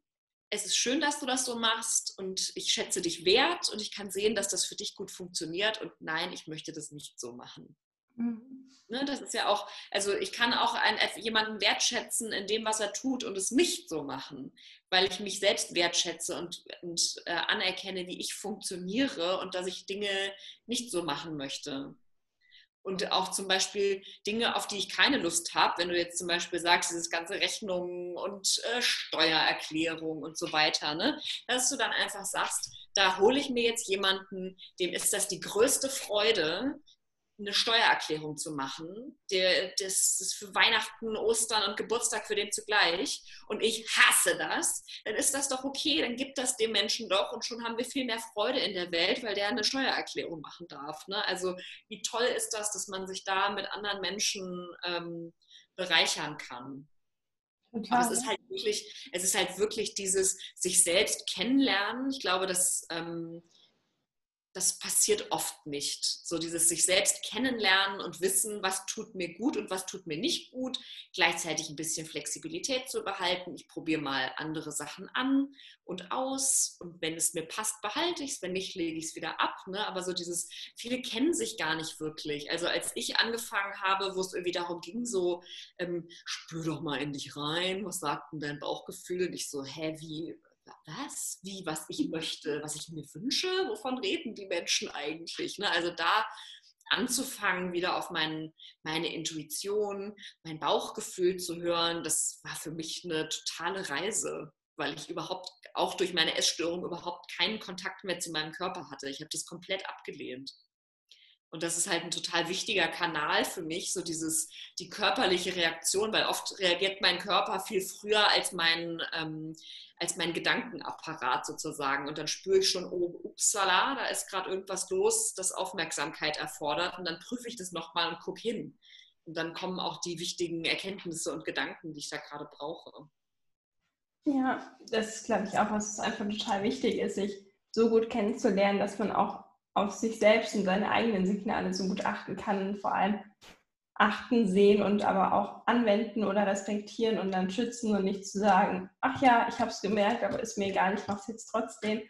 es ist schön, dass du das so machst und ich schätze dich wert und ich kann sehen, dass das für dich gut funktioniert und nein, ich möchte das nicht so machen. Mhm. Ne, das ist ja auch, also ich kann auch einen, jemanden wertschätzen in dem, was er tut und es nicht so machen, weil ich mich selbst wertschätze und, und äh, anerkenne, wie ich funktioniere und dass ich Dinge nicht so machen möchte und auch zum Beispiel Dinge, auf die ich keine Lust habe, wenn du jetzt zum Beispiel sagst, dieses ganze Rechnungen und äh, Steuererklärung und so weiter, ne? dass du dann einfach sagst, da hole ich mir jetzt jemanden, dem ist das die größte Freude, eine Steuererklärung zu machen. Der, das ist für Weihnachten, Ostern und Geburtstag für den zugleich. Und ich hasse das. Dann ist das doch okay. Dann gibt das dem Menschen doch. Und schon haben wir viel mehr Freude in der Welt, weil der eine Steuererklärung machen darf. Ne? Also wie toll ist das, dass man sich da mit anderen Menschen ähm, bereichern kann. Total. Aber es ist halt wirklich, es ist halt wirklich dieses sich selbst kennenlernen. Ich glaube, dass ähm, das passiert oft nicht. So dieses sich selbst kennenlernen und wissen, was tut mir gut und was tut mir nicht gut. Gleichzeitig ein bisschen Flexibilität zu behalten. Ich probiere mal andere Sachen an und aus. Und wenn es mir passt, behalte ich es. Wenn nicht, lege ich es wieder ab. Ne? Aber so dieses, viele kennen sich gar nicht wirklich. Also als ich angefangen habe, wo es irgendwie darum ging, so, ähm, spür doch mal in dich rein. Was sagt denn dein Bauchgefühl? Und ich so, hä, wie was? Wie, was ich möchte, was ich mir wünsche? Wovon reden die Menschen eigentlich? Ne? Also da anzufangen, wieder auf mein, meine Intuition, mein Bauchgefühl zu hören, das war für mich eine totale Reise, weil ich überhaupt auch durch meine Essstörung überhaupt keinen Kontakt mehr zu meinem Körper hatte. Ich habe das komplett abgelehnt. Und das ist halt ein total wichtiger Kanal für mich, so dieses, die körperliche Reaktion, weil oft reagiert mein Körper viel früher als mein, ähm, als mein Gedankenapparat sozusagen. Und dann spüre ich schon, oh, upsala, da ist gerade irgendwas los, das Aufmerksamkeit erfordert. Und dann prüfe ich das nochmal und gucke hin. Und dann kommen auch die wichtigen Erkenntnisse und Gedanken, die ich da gerade brauche. Ja, das glaube ich, auch was einfach total wichtig ist, sich so gut kennenzulernen, dass man auch auf sich selbst und seine eigenen Signale so gut achten kann vor allem achten, sehen und aber auch anwenden oder respektieren und dann schützen und nicht zu sagen, ach ja, ich habe es gemerkt, aber ist mir egal, ich mache es jetzt trotzdem.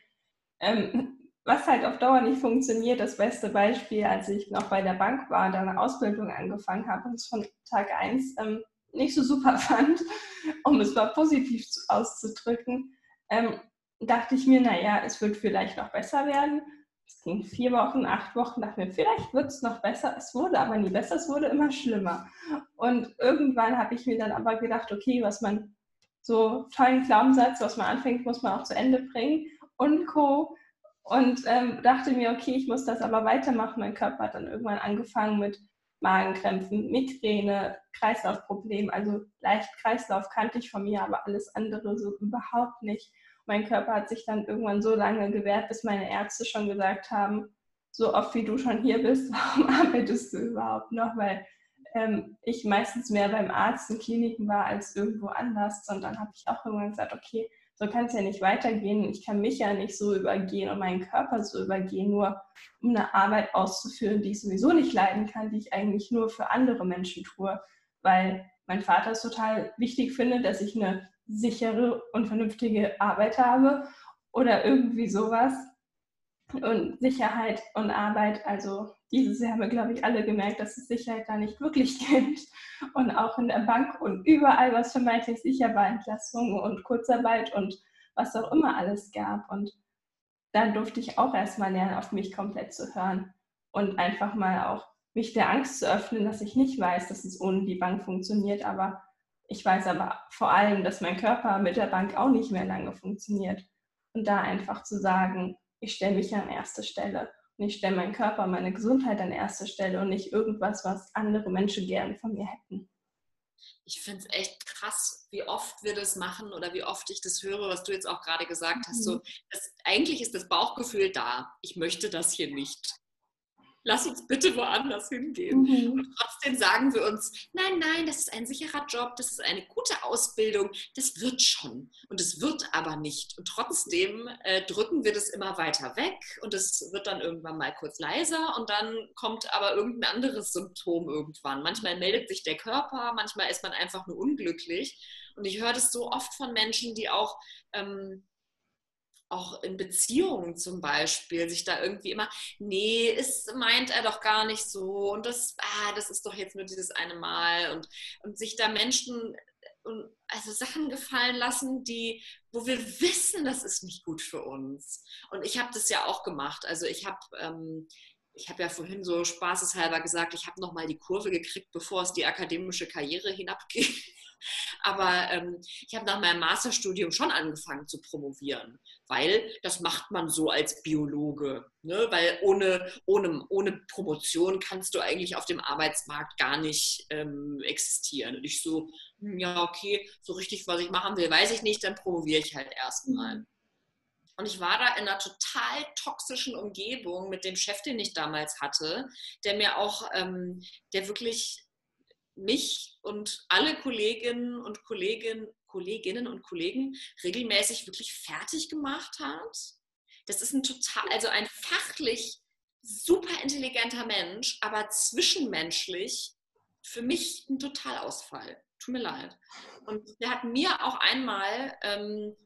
Ähm, was halt auf Dauer nicht funktioniert, das beste Beispiel, als ich noch bei der Bank war, da eine Ausbildung angefangen habe und es von Tag 1 ähm, nicht so super fand, um es mal positiv auszudrücken, ähm, dachte ich mir, naja, es wird vielleicht noch besser werden es ging vier Wochen, acht Wochen, dachte mir, vielleicht wird es noch besser. Es wurde aber nie besser, es wurde immer schlimmer. Und irgendwann habe ich mir dann aber gedacht, okay, was man so tollen Glaubenssatz, was man anfängt, muss man auch zu Ende bringen und Co. Und ähm, dachte mir, okay, ich muss das aber weitermachen. Mein Körper hat dann irgendwann angefangen mit Magenkrämpfen, Migräne, Kreislaufproblemen. Also leicht Kreislauf kannte ich von mir, aber alles andere so überhaupt nicht mein Körper hat sich dann irgendwann so lange gewehrt, bis meine Ärzte schon gesagt haben, so oft wie du schon hier bist, warum arbeitest du überhaupt noch? Weil ähm, ich meistens mehr beim Arzt in Kliniken war als irgendwo anders. Und dann habe ich auch irgendwann gesagt, okay, so kann es ja nicht weitergehen. Ich kann mich ja nicht so übergehen und meinen Körper so übergehen, nur um eine Arbeit auszuführen, die ich sowieso nicht leiden kann, die ich eigentlich nur für andere Menschen tue. Weil mein Vater es total wichtig findet, dass ich eine sichere und vernünftige Arbeit habe oder irgendwie sowas. Und Sicherheit und Arbeit, also dieses Jahr haben wir, glaube ich, alle gemerkt, dass es Sicherheit da nicht wirklich gibt. Und auch in der Bank und überall, was vermeintlich sicher war, Entlassungen und Kurzarbeit und was auch immer alles gab. Und dann durfte ich auch erstmal lernen, auf mich komplett zu hören und einfach mal auch mich der Angst zu öffnen, dass ich nicht weiß, dass es ohne die Bank funktioniert, aber ich weiß aber vor allem, dass mein Körper mit der Bank auch nicht mehr lange funktioniert. Und da einfach zu sagen, ich stelle mich an erste Stelle und ich stelle meinen Körper, meine Gesundheit an erste Stelle und nicht irgendwas, was andere Menschen gern von mir hätten. Ich finde es echt krass, wie oft wir das machen oder wie oft ich das höre, was du jetzt auch gerade gesagt hast. So, mhm. das, eigentlich ist das Bauchgefühl da. Ich möchte das hier nicht lass uns bitte woanders hingehen. Mhm. Und trotzdem sagen wir uns, nein, nein, das ist ein sicherer Job, das ist eine gute Ausbildung, das wird schon. Und es wird aber nicht. Und trotzdem äh, drücken wir das immer weiter weg und es wird dann irgendwann mal kurz leiser und dann kommt aber irgendein anderes Symptom irgendwann. Manchmal meldet sich der Körper, manchmal ist man einfach nur unglücklich. Und ich höre das so oft von Menschen, die auch ähm, auch in Beziehungen zum Beispiel, sich da irgendwie immer, nee, ist, meint er doch gar nicht so und das, ah, das ist doch jetzt nur dieses eine Mal und, und sich da Menschen also Sachen gefallen lassen, die, wo wir wissen, das ist nicht gut für uns. Und ich habe das ja auch gemacht. Also ich habe ähm, ich habe ja vorhin so spaßeshalber gesagt, ich habe nochmal die Kurve gekriegt, bevor es die akademische Karriere hinabging. Aber ähm, ich habe nach meinem Masterstudium schon angefangen zu promovieren, weil das macht man so als Biologe. Ne? Weil ohne, ohne, ohne Promotion kannst du eigentlich auf dem Arbeitsmarkt gar nicht ähm, existieren. Und ich so, hm, ja, okay, so richtig, was ich machen will, weiß ich nicht, dann promoviere ich halt erstmal. Mhm. Und ich war da in einer total toxischen Umgebung mit dem Chef, den ich damals hatte, der mir auch, ähm, der wirklich mich und alle Kolleginnen und Kollegen, Kolleginnen und Kollegen regelmäßig wirklich fertig gemacht hat. Das ist ein total, also ein fachlich super intelligenter Mensch, aber zwischenmenschlich für mich ein Totalausfall. Tut mir leid. Und der hat mir auch einmal ähm,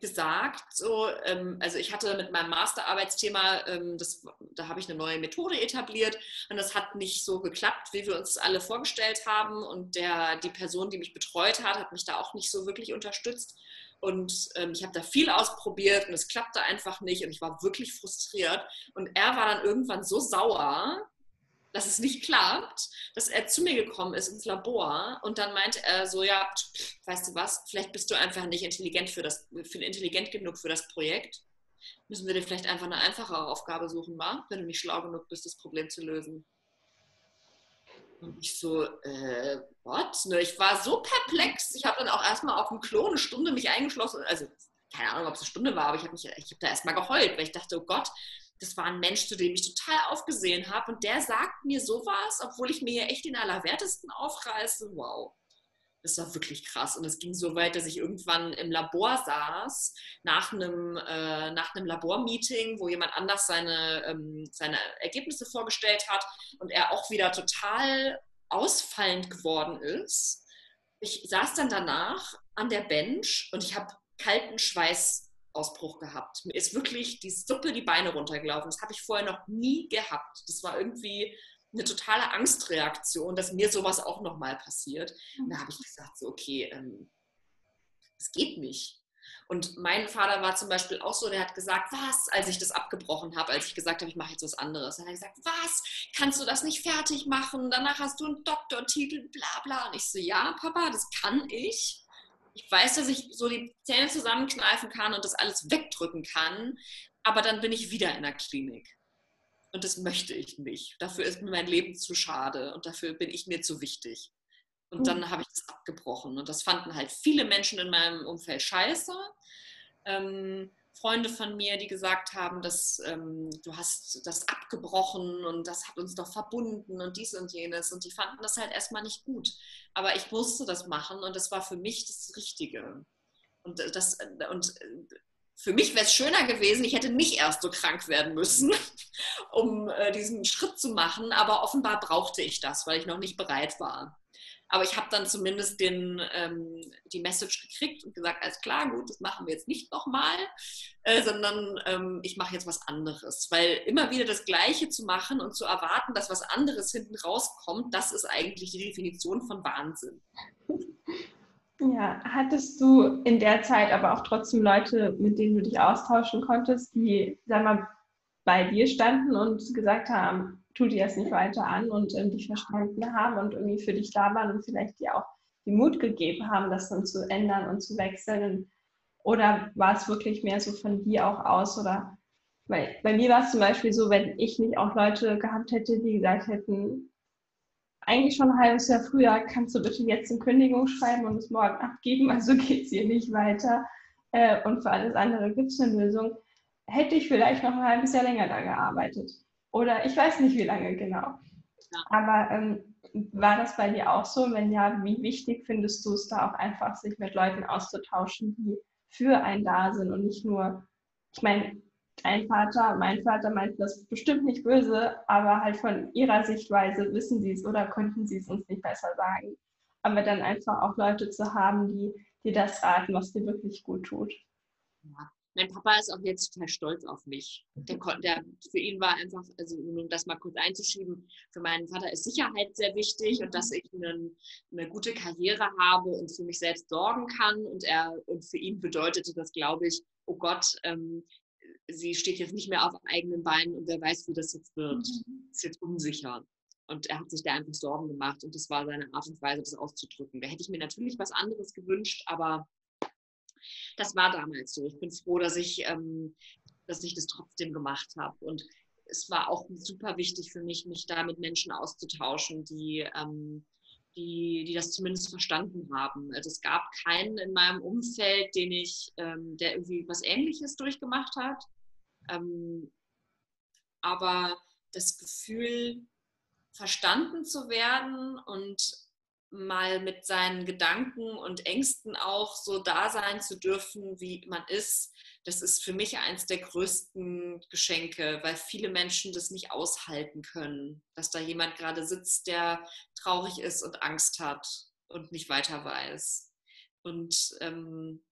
gesagt, so, ähm, also ich hatte mit meinem Masterarbeitsthema, ähm, das, da habe ich eine neue Methode etabliert und das hat nicht so geklappt, wie wir uns alle vorgestellt haben. Und der, die Person, die mich betreut hat, hat mich da auch nicht so wirklich unterstützt. Und ähm, ich habe da viel ausprobiert und es klappte einfach nicht und ich war wirklich frustriert. Und er war dann irgendwann so sauer, dass es nicht klappt, dass er zu mir gekommen ist ins Labor und dann meinte er so, ja, weißt du was, vielleicht bist du einfach nicht intelligent für das, für intelligent genug für das Projekt. Müssen wir dir vielleicht einfach eine einfachere Aufgabe suchen, wa? wenn du nicht schlau genug bist, das Problem zu lösen. Und ich so, äh, what? Ne, ich war so perplex. Ich habe dann auch erstmal auf dem Klo eine Stunde mich eingeschlossen. Also, keine Ahnung, ob es eine Stunde war, aber ich habe hab da erstmal geheult, weil ich dachte, oh Gott, das war ein Mensch, zu dem ich total aufgesehen habe. Und der sagt mir sowas, obwohl ich mir hier echt den Allerwertesten aufreiße. Wow. Das war wirklich krass. Und es ging so weit, dass ich irgendwann im Labor saß, nach einem, äh, nach einem Labormeeting, wo jemand anders seine, ähm, seine Ergebnisse vorgestellt hat und er auch wieder total ausfallend geworden ist. Ich saß dann danach an der Bench und ich habe kalten Schweiß Ausbruch gehabt. Mir ist wirklich die Suppe die Beine runtergelaufen. Das habe ich vorher noch nie gehabt. Das war irgendwie eine totale Angstreaktion, dass mir sowas auch nochmal passiert. Und da habe ich gesagt, so, okay, ähm, das geht nicht. Und mein Vater war zum Beispiel auch so, der hat gesagt, was, als ich das abgebrochen habe, als ich gesagt habe, ich mache jetzt was anderes. Dann hat er gesagt, was, kannst du das nicht fertig machen? Danach hast du einen Doktortitel, bla bla. Und ich so, ja, Papa, das kann ich ich weiß, dass ich so die Zähne zusammenkneifen kann und das alles wegdrücken kann, aber dann bin ich wieder in der Klinik. Und das möchte ich nicht. Dafür ist mir mein Leben zu schade und dafür bin ich mir zu wichtig. Und dann mhm. habe ich das abgebrochen. Und das fanden halt viele Menschen in meinem Umfeld scheiße. Ähm, Freunde von mir, die gesagt haben, dass ähm, du hast das abgebrochen und das hat uns doch verbunden und dies und jenes. Und die fanden das halt erstmal nicht gut. Aber ich musste das machen und das war für mich das Richtige. Und, das, und äh, für mich wäre es schöner gewesen, ich hätte nicht erst so krank werden müssen, um äh, diesen Schritt zu machen. Aber offenbar brauchte ich das, weil ich noch nicht bereit war. Aber ich habe dann zumindest den, ähm, die Message gekriegt und gesagt, alles klar, gut, das machen wir jetzt nicht nochmal, äh, sondern ähm, ich mache jetzt was anderes. Weil immer wieder das Gleiche zu machen und zu erwarten, dass was anderes hinten rauskommt, das ist eigentlich die Definition von Wahnsinn. Ja, hattest du in der Zeit aber auch trotzdem Leute, mit denen du dich austauschen konntest, die, sag mal, bei dir standen und gesagt haben, tu dir das nicht weiter an und ähm, dich verstanden haben und irgendwie für dich da waren und vielleicht dir auch die Mut gegeben haben, das dann zu ändern und zu wechseln. Oder war es wirklich mehr so von dir auch aus? Oder weil bei mir war es zum Beispiel so, wenn ich nicht auch Leute gehabt hätte, die gesagt hätten, eigentlich schon ein halbes Jahr früher, kannst du bitte jetzt eine Kündigung schreiben und es morgen abgeben, also geht es hier nicht weiter. Äh, und für alles andere gibt es eine Lösung. Hätte ich vielleicht noch ein halbes Jahr länger da gearbeitet. Oder ich weiß nicht, wie lange genau. Ja. Aber ähm, war das bei dir auch so? Wenn ja, wie wichtig findest du es da auch einfach, sich mit Leuten auszutauschen, die für einen da sind und nicht nur, ich meine, dein Vater, mein Vater meint das bestimmt nicht böse, aber halt von ihrer Sichtweise wissen sie es oder könnten sie es uns nicht besser sagen. Aber dann einfach auch Leute zu haben, die dir das raten, was dir wirklich gut tut. Ja, mein Papa ist auch jetzt total stolz auf mich. Der, der, für ihn war einfach, also um das mal kurz einzuschieben, für meinen Vater ist Sicherheit sehr wichtig und dass ich eine, eine gute Karriere habe und für mich selbst sorgen kann. Und, er, und für ihn bedeutete das, glaube ich, oh Gott, ähm, sie steht jetzt nicht mehr auf eigenen Beinen und wer weiß, wie das jetzt wird. Mhm. Ist jetzt unsicher. Und er hat sich da einfach Sorgen gemacht und das war seine Art und Weise, das auszudrücken. Da hätte ich mir natürlich was anderes gewünscht, aber das war damals so. Ich bin froh, dass ich, ähm, dass ich das trotzdem gemacht habe. Und es war auch super wichtig für mich, mich da mit Menschen auszutauschen, die, ähm, die, die das zumindest verstanden haben. Also es gab keinen in meinem Umfeld, den ich, ähm, der irgendwie was Ähnliches durchgemacht hat. Ähm, aber das Gefühl, verstanden zu werden und mal mit seinen Gedanken und Ängsten auch so da sein zu dürfen, wie man ist, das ist für mich eines der größten Geschenke, weil viele Menschen das nicht aushalten können, dass da jemand gerade sitzt, der traurig ist und Angst hat und nicht weiter weiß. Und ähm,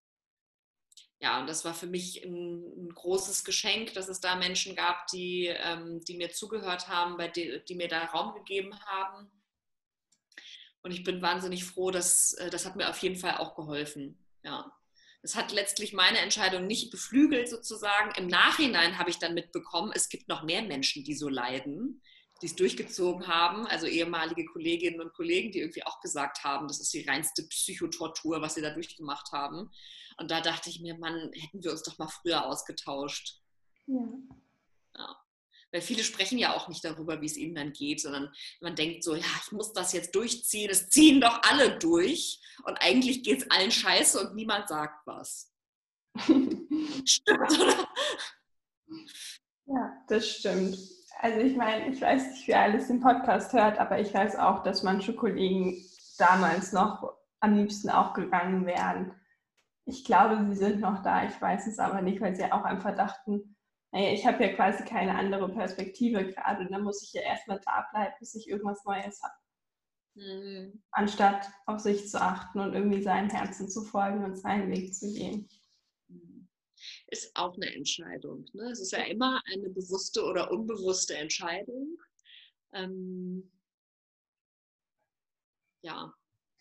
ja, und das war für mich ein, ein, großes Geschenk, dass es da Menschen gab, die, ähm, die mir zugehört haben, bei die, die mir da Raum gegeben haben. Und ich bin wahnsinnig froh, dass äh, das hat mir auf jeden Fall auch geholfen. Ja. Es hat letztlich meine Entscheidung nicht beflügelt sozusagen. Im Nachhinein habe ich dann mitbekommen, es gibt noch mehr Menschen, die so leiden, die es durchgezogen haben, also ehemalige Kolleginnen und Kollegen, die irgendwie auch gesagt haben, das ist die reinste Psychotortur, was sie da durchgemacht haben. Und da dachte ich mir, Mann, hätten wir uns doch mal früher ausgetauscht. Ja. Weil viele sprechen ja auch nicht darüber, wie es ihnen dann geht, sondern man denkt so, ja, ich muss das jetzt durchziehen, es ziehen doch alle durch und eigentlich geht es allen scheiße und niemand sagt was. stimmt, oder? Ja, das stimmt. Also ich meine, ich weiß nicht, wer alles den Podcast hört, aber ich weiß auch, dass manche Kollegen damals noch am liebsten auch gegangen wären. Ich glaube, sie sind noch da, ich weiß es aber nicht, weil sie auch einfach dachten, naja, ich habe ja quasi keine andere Perspektive gerade und dann muss ich ja erstmal da bleiben, bis ich irgendwas Neues habe. Mhm. Anstatt auf sich zu achten und irgendwie seinem Herzen zu folgen und seinen Weg zu gehen. Mhm. Ist auch eine Entscheidung. Ne? Es ist ja immer eine bewusste oder unbewusste Entscheidung. Ähm, ja,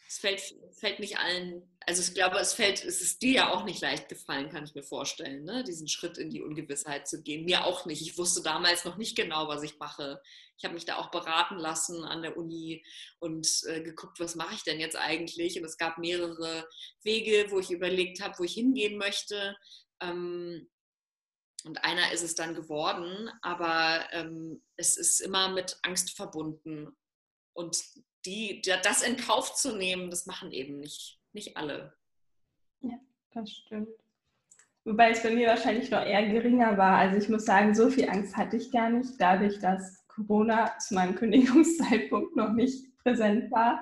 es fällt, fällt nicht allen, also ich glaube, es fällt, es ist dir ja auch nicht leicht gefallen, kann ich mir vorstellen, ne? diesen Schritt in die Ungewissheit zu gehen. Mir auch nicht. Ich wusste damals noch nicht genau, was ich mache. Ich habe mich da auch beraten lassen an der Uni und äh, geguckt, was mache ich denn jetzt eigentlich? Und es gab mehrere Wege, wo ich überlegt habe, wo ich hingehen möchte. Ähm, und einer ist es dann geworden, aber ähm, es ist immer mit Angst verbunden. Und die, das in Kauf zu nehmen, das machen eben nicht, nicht alle. Ja, das stimmt. Wobei es bei mir wahrscheinlich noch eher geringer war. Also ich muss sagen, so viel Angst hatte ich gar nicht, dadurch, dass Corona zu meinem Kündigungszeitpunkt noch nicht präsent war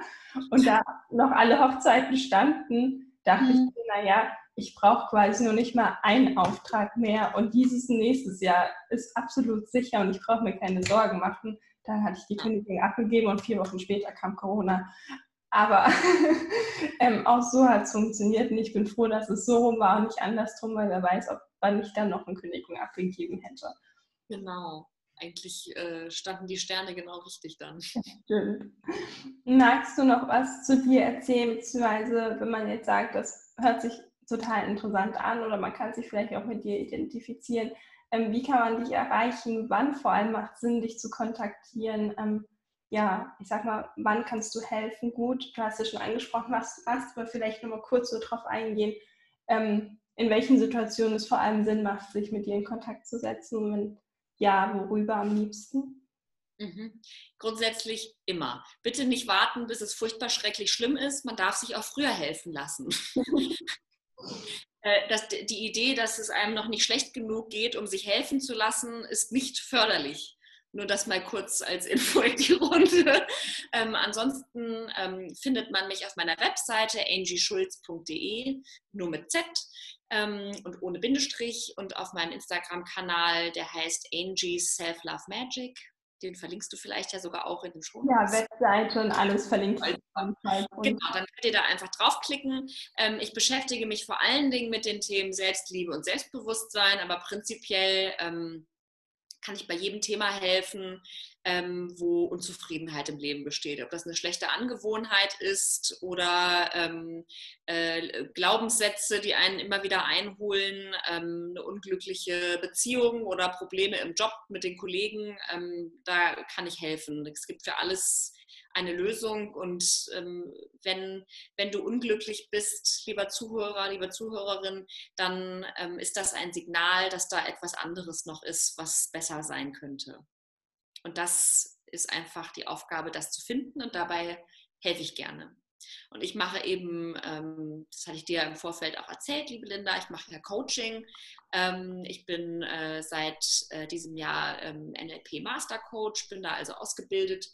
und da noch alle Hochzeiten standen, dachte mhm. ich, naja, ich brauche quasi nur nicht mal einen Auftrag mehr und dieses nächstes Jahr ist absolut sicher und ich brauche mir keine Sorgen machen. Dann hatte ich die Kündigung abgegeben und vier Wochen später kam Corona. Aber ähm, auch so hat es funktioniert und ich bin froh, dass es so rum war und nicht andersrum, weil wer weiß, ob wann ich dann noch eine Kündigung abgegeben hätte. Genau. Eigentlich äh, standen die Sterne genau richtig dann. Stimmt. Magst du noch was zu dir erzählen, beziehungsweise wenn man jetzt sagt, das hört sich total interessant an oder man kann sich vielleicht auch mit dir identifizieren, ähm, wie kann man dich erreichen? Wann vor allem macht es Sinn, dich zu kontaktieren? Ähm, ja, ich sag mal, wann kannst du helfen? Gut, du hast ja schon angesprochen, was, was aber vielleicht nochmal kurz so drauf eingehen, ähm, in welchen Situationen es vor allem Sinn macht, sich mit dir in Kontakt zu setzen und ja, worüber am liebsten? Mhm. Grundsätzlich immer. Bitte nicht warten, bis es furchtbar schrecklich schlimm ist. Man darf sich auch früher helfen lassen. Äh, dass die Idee, dass es einem noch nicht schlecht genug geht, um sich helfen zu lassen, ist nicht förderlich. Nur das mal kurz als Info in die Runde. Ähm, ansonsten ähm, findet man mich auf meiner Webseite angieschulz.de, nur mit Z ähm, und ohne Bindestrich und auf meinem Instagram-Kanal, der heißt Angie Self Love Magic den verlinkst du vielleicht ja sogar auch in dem Show. Ja, Webseite und alles verlinkt. Genau, dann könnt ihr da einfach draufklicken. Ähm, ich beschäftige mich vor allen Dingen mit den Themen Selbstliebe und Selbstbewusstsein, aber prinzipiell ähm, kann ich bei jedem Thema helfen, ähm, wo Unzufriedenheit im Leben besteht. Ob das eine schlechte Angewohnheit ist oder ähm, äh, Glaubenssätze, die einen immer wieder einholen, ähm, eine unglückliche Beziehung oder Probleme im Job mit den Kollegen, ähm, da kann ich helfen. Es gibt für alles eine Lösung. Und ähm, wenn, wenn du unglücklich bist, lieber Zuhörer, liebe Zuhörerin, dann ähm, ist das ein Signal, dass da etwas anderes noch ist, was besser sein könnte. Und das ist einfach die Aufgabe, das zu finden und dabei helfe ich gerne. Und ich mache eben, ähm, das hatte ich dir im Vorfeld auch erzählt, liebe Linda, ich mache ja Coaching. Ähm, ich bin äh, seit äh, diesem Jahr ähm, NLP Master Coach, bin da also ausgebildet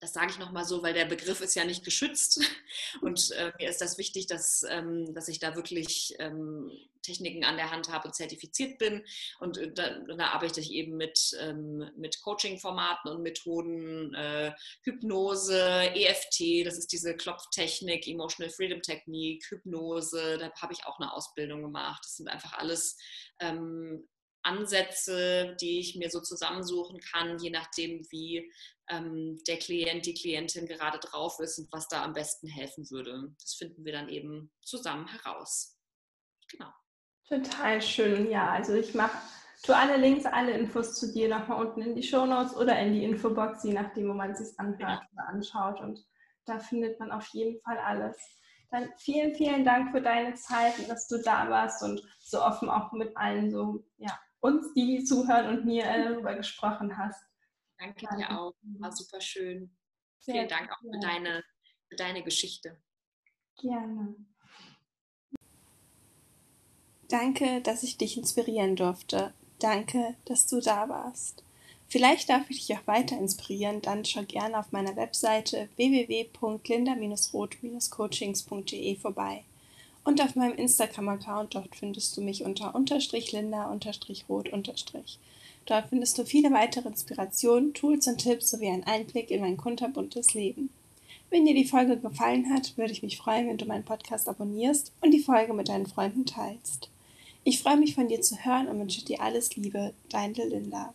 das sage ich nochmal so, weil der Begriff ist ja nicht geschützt. Und äh, mir ist das wichtig, dass, ähm, dass ich da wirklich ähm, Techniken an der Hand habe und zertifiziert bin. Und äh, da, da, arbeite ich eben mit, ähm, mit Coaching-Formaten und Methoden, äh, Hypnose, EFT, das ist diese Klopftechnik, Emotional Freedom Technik, Hypnose, da habe ich auch eine Ausbildung gemacht. Das sind einfach alles ähm, Ansätze, die ich mir so zusammensuchen kann, je nachdem, wie ähm, der Klient, die Klientin gerade drauf ist und was da am besten helfen würde. Das finden wir dann eben zusammen heraus. Genau. Total schön, ja. Also ich mache, tu alle Links, alle Infos zu dir nochmal unten in die Show Notes oder in die Infobox, je nachdem, wo man es sich anhört oder anschaut. Und da findet man auf jeden Fall alles. Dann vielen, vielen Dank für deine Zeit und dass du da warst und so offen auch mit allen so, ja, uns, die zuhören und mir äh, darüber gesprochen hast. Danke dir auch. War super schön. Sehr Vielen Dank auch für deine, für deine Geschichte. Gerne. Danke, dass ich dich inspirieren durfte. Danke, dass du da warst. Vielleicht darf ich dich auch weiter inspirieren, dann schau gerne auf meiner Webseite www.linda-rot-coachings.de vorbei und auf meinem Instagram-Account. Dort findest du mich unter unterstrich linda unterstrich rot unterstrich. Dort findest du viele weitere Inspirationen, Tools und Tipps sowie einen Einblick in mein kunterbuntes Leben. Wenn dir die Folge gefallen hat, würde ich mich freuen, wenn du meinen Podcast abonnierst und die Folge mit deinen Freunden teilst. Ich freue mich von dir zu hören und wünsche dir alles Liebe, dein Linda.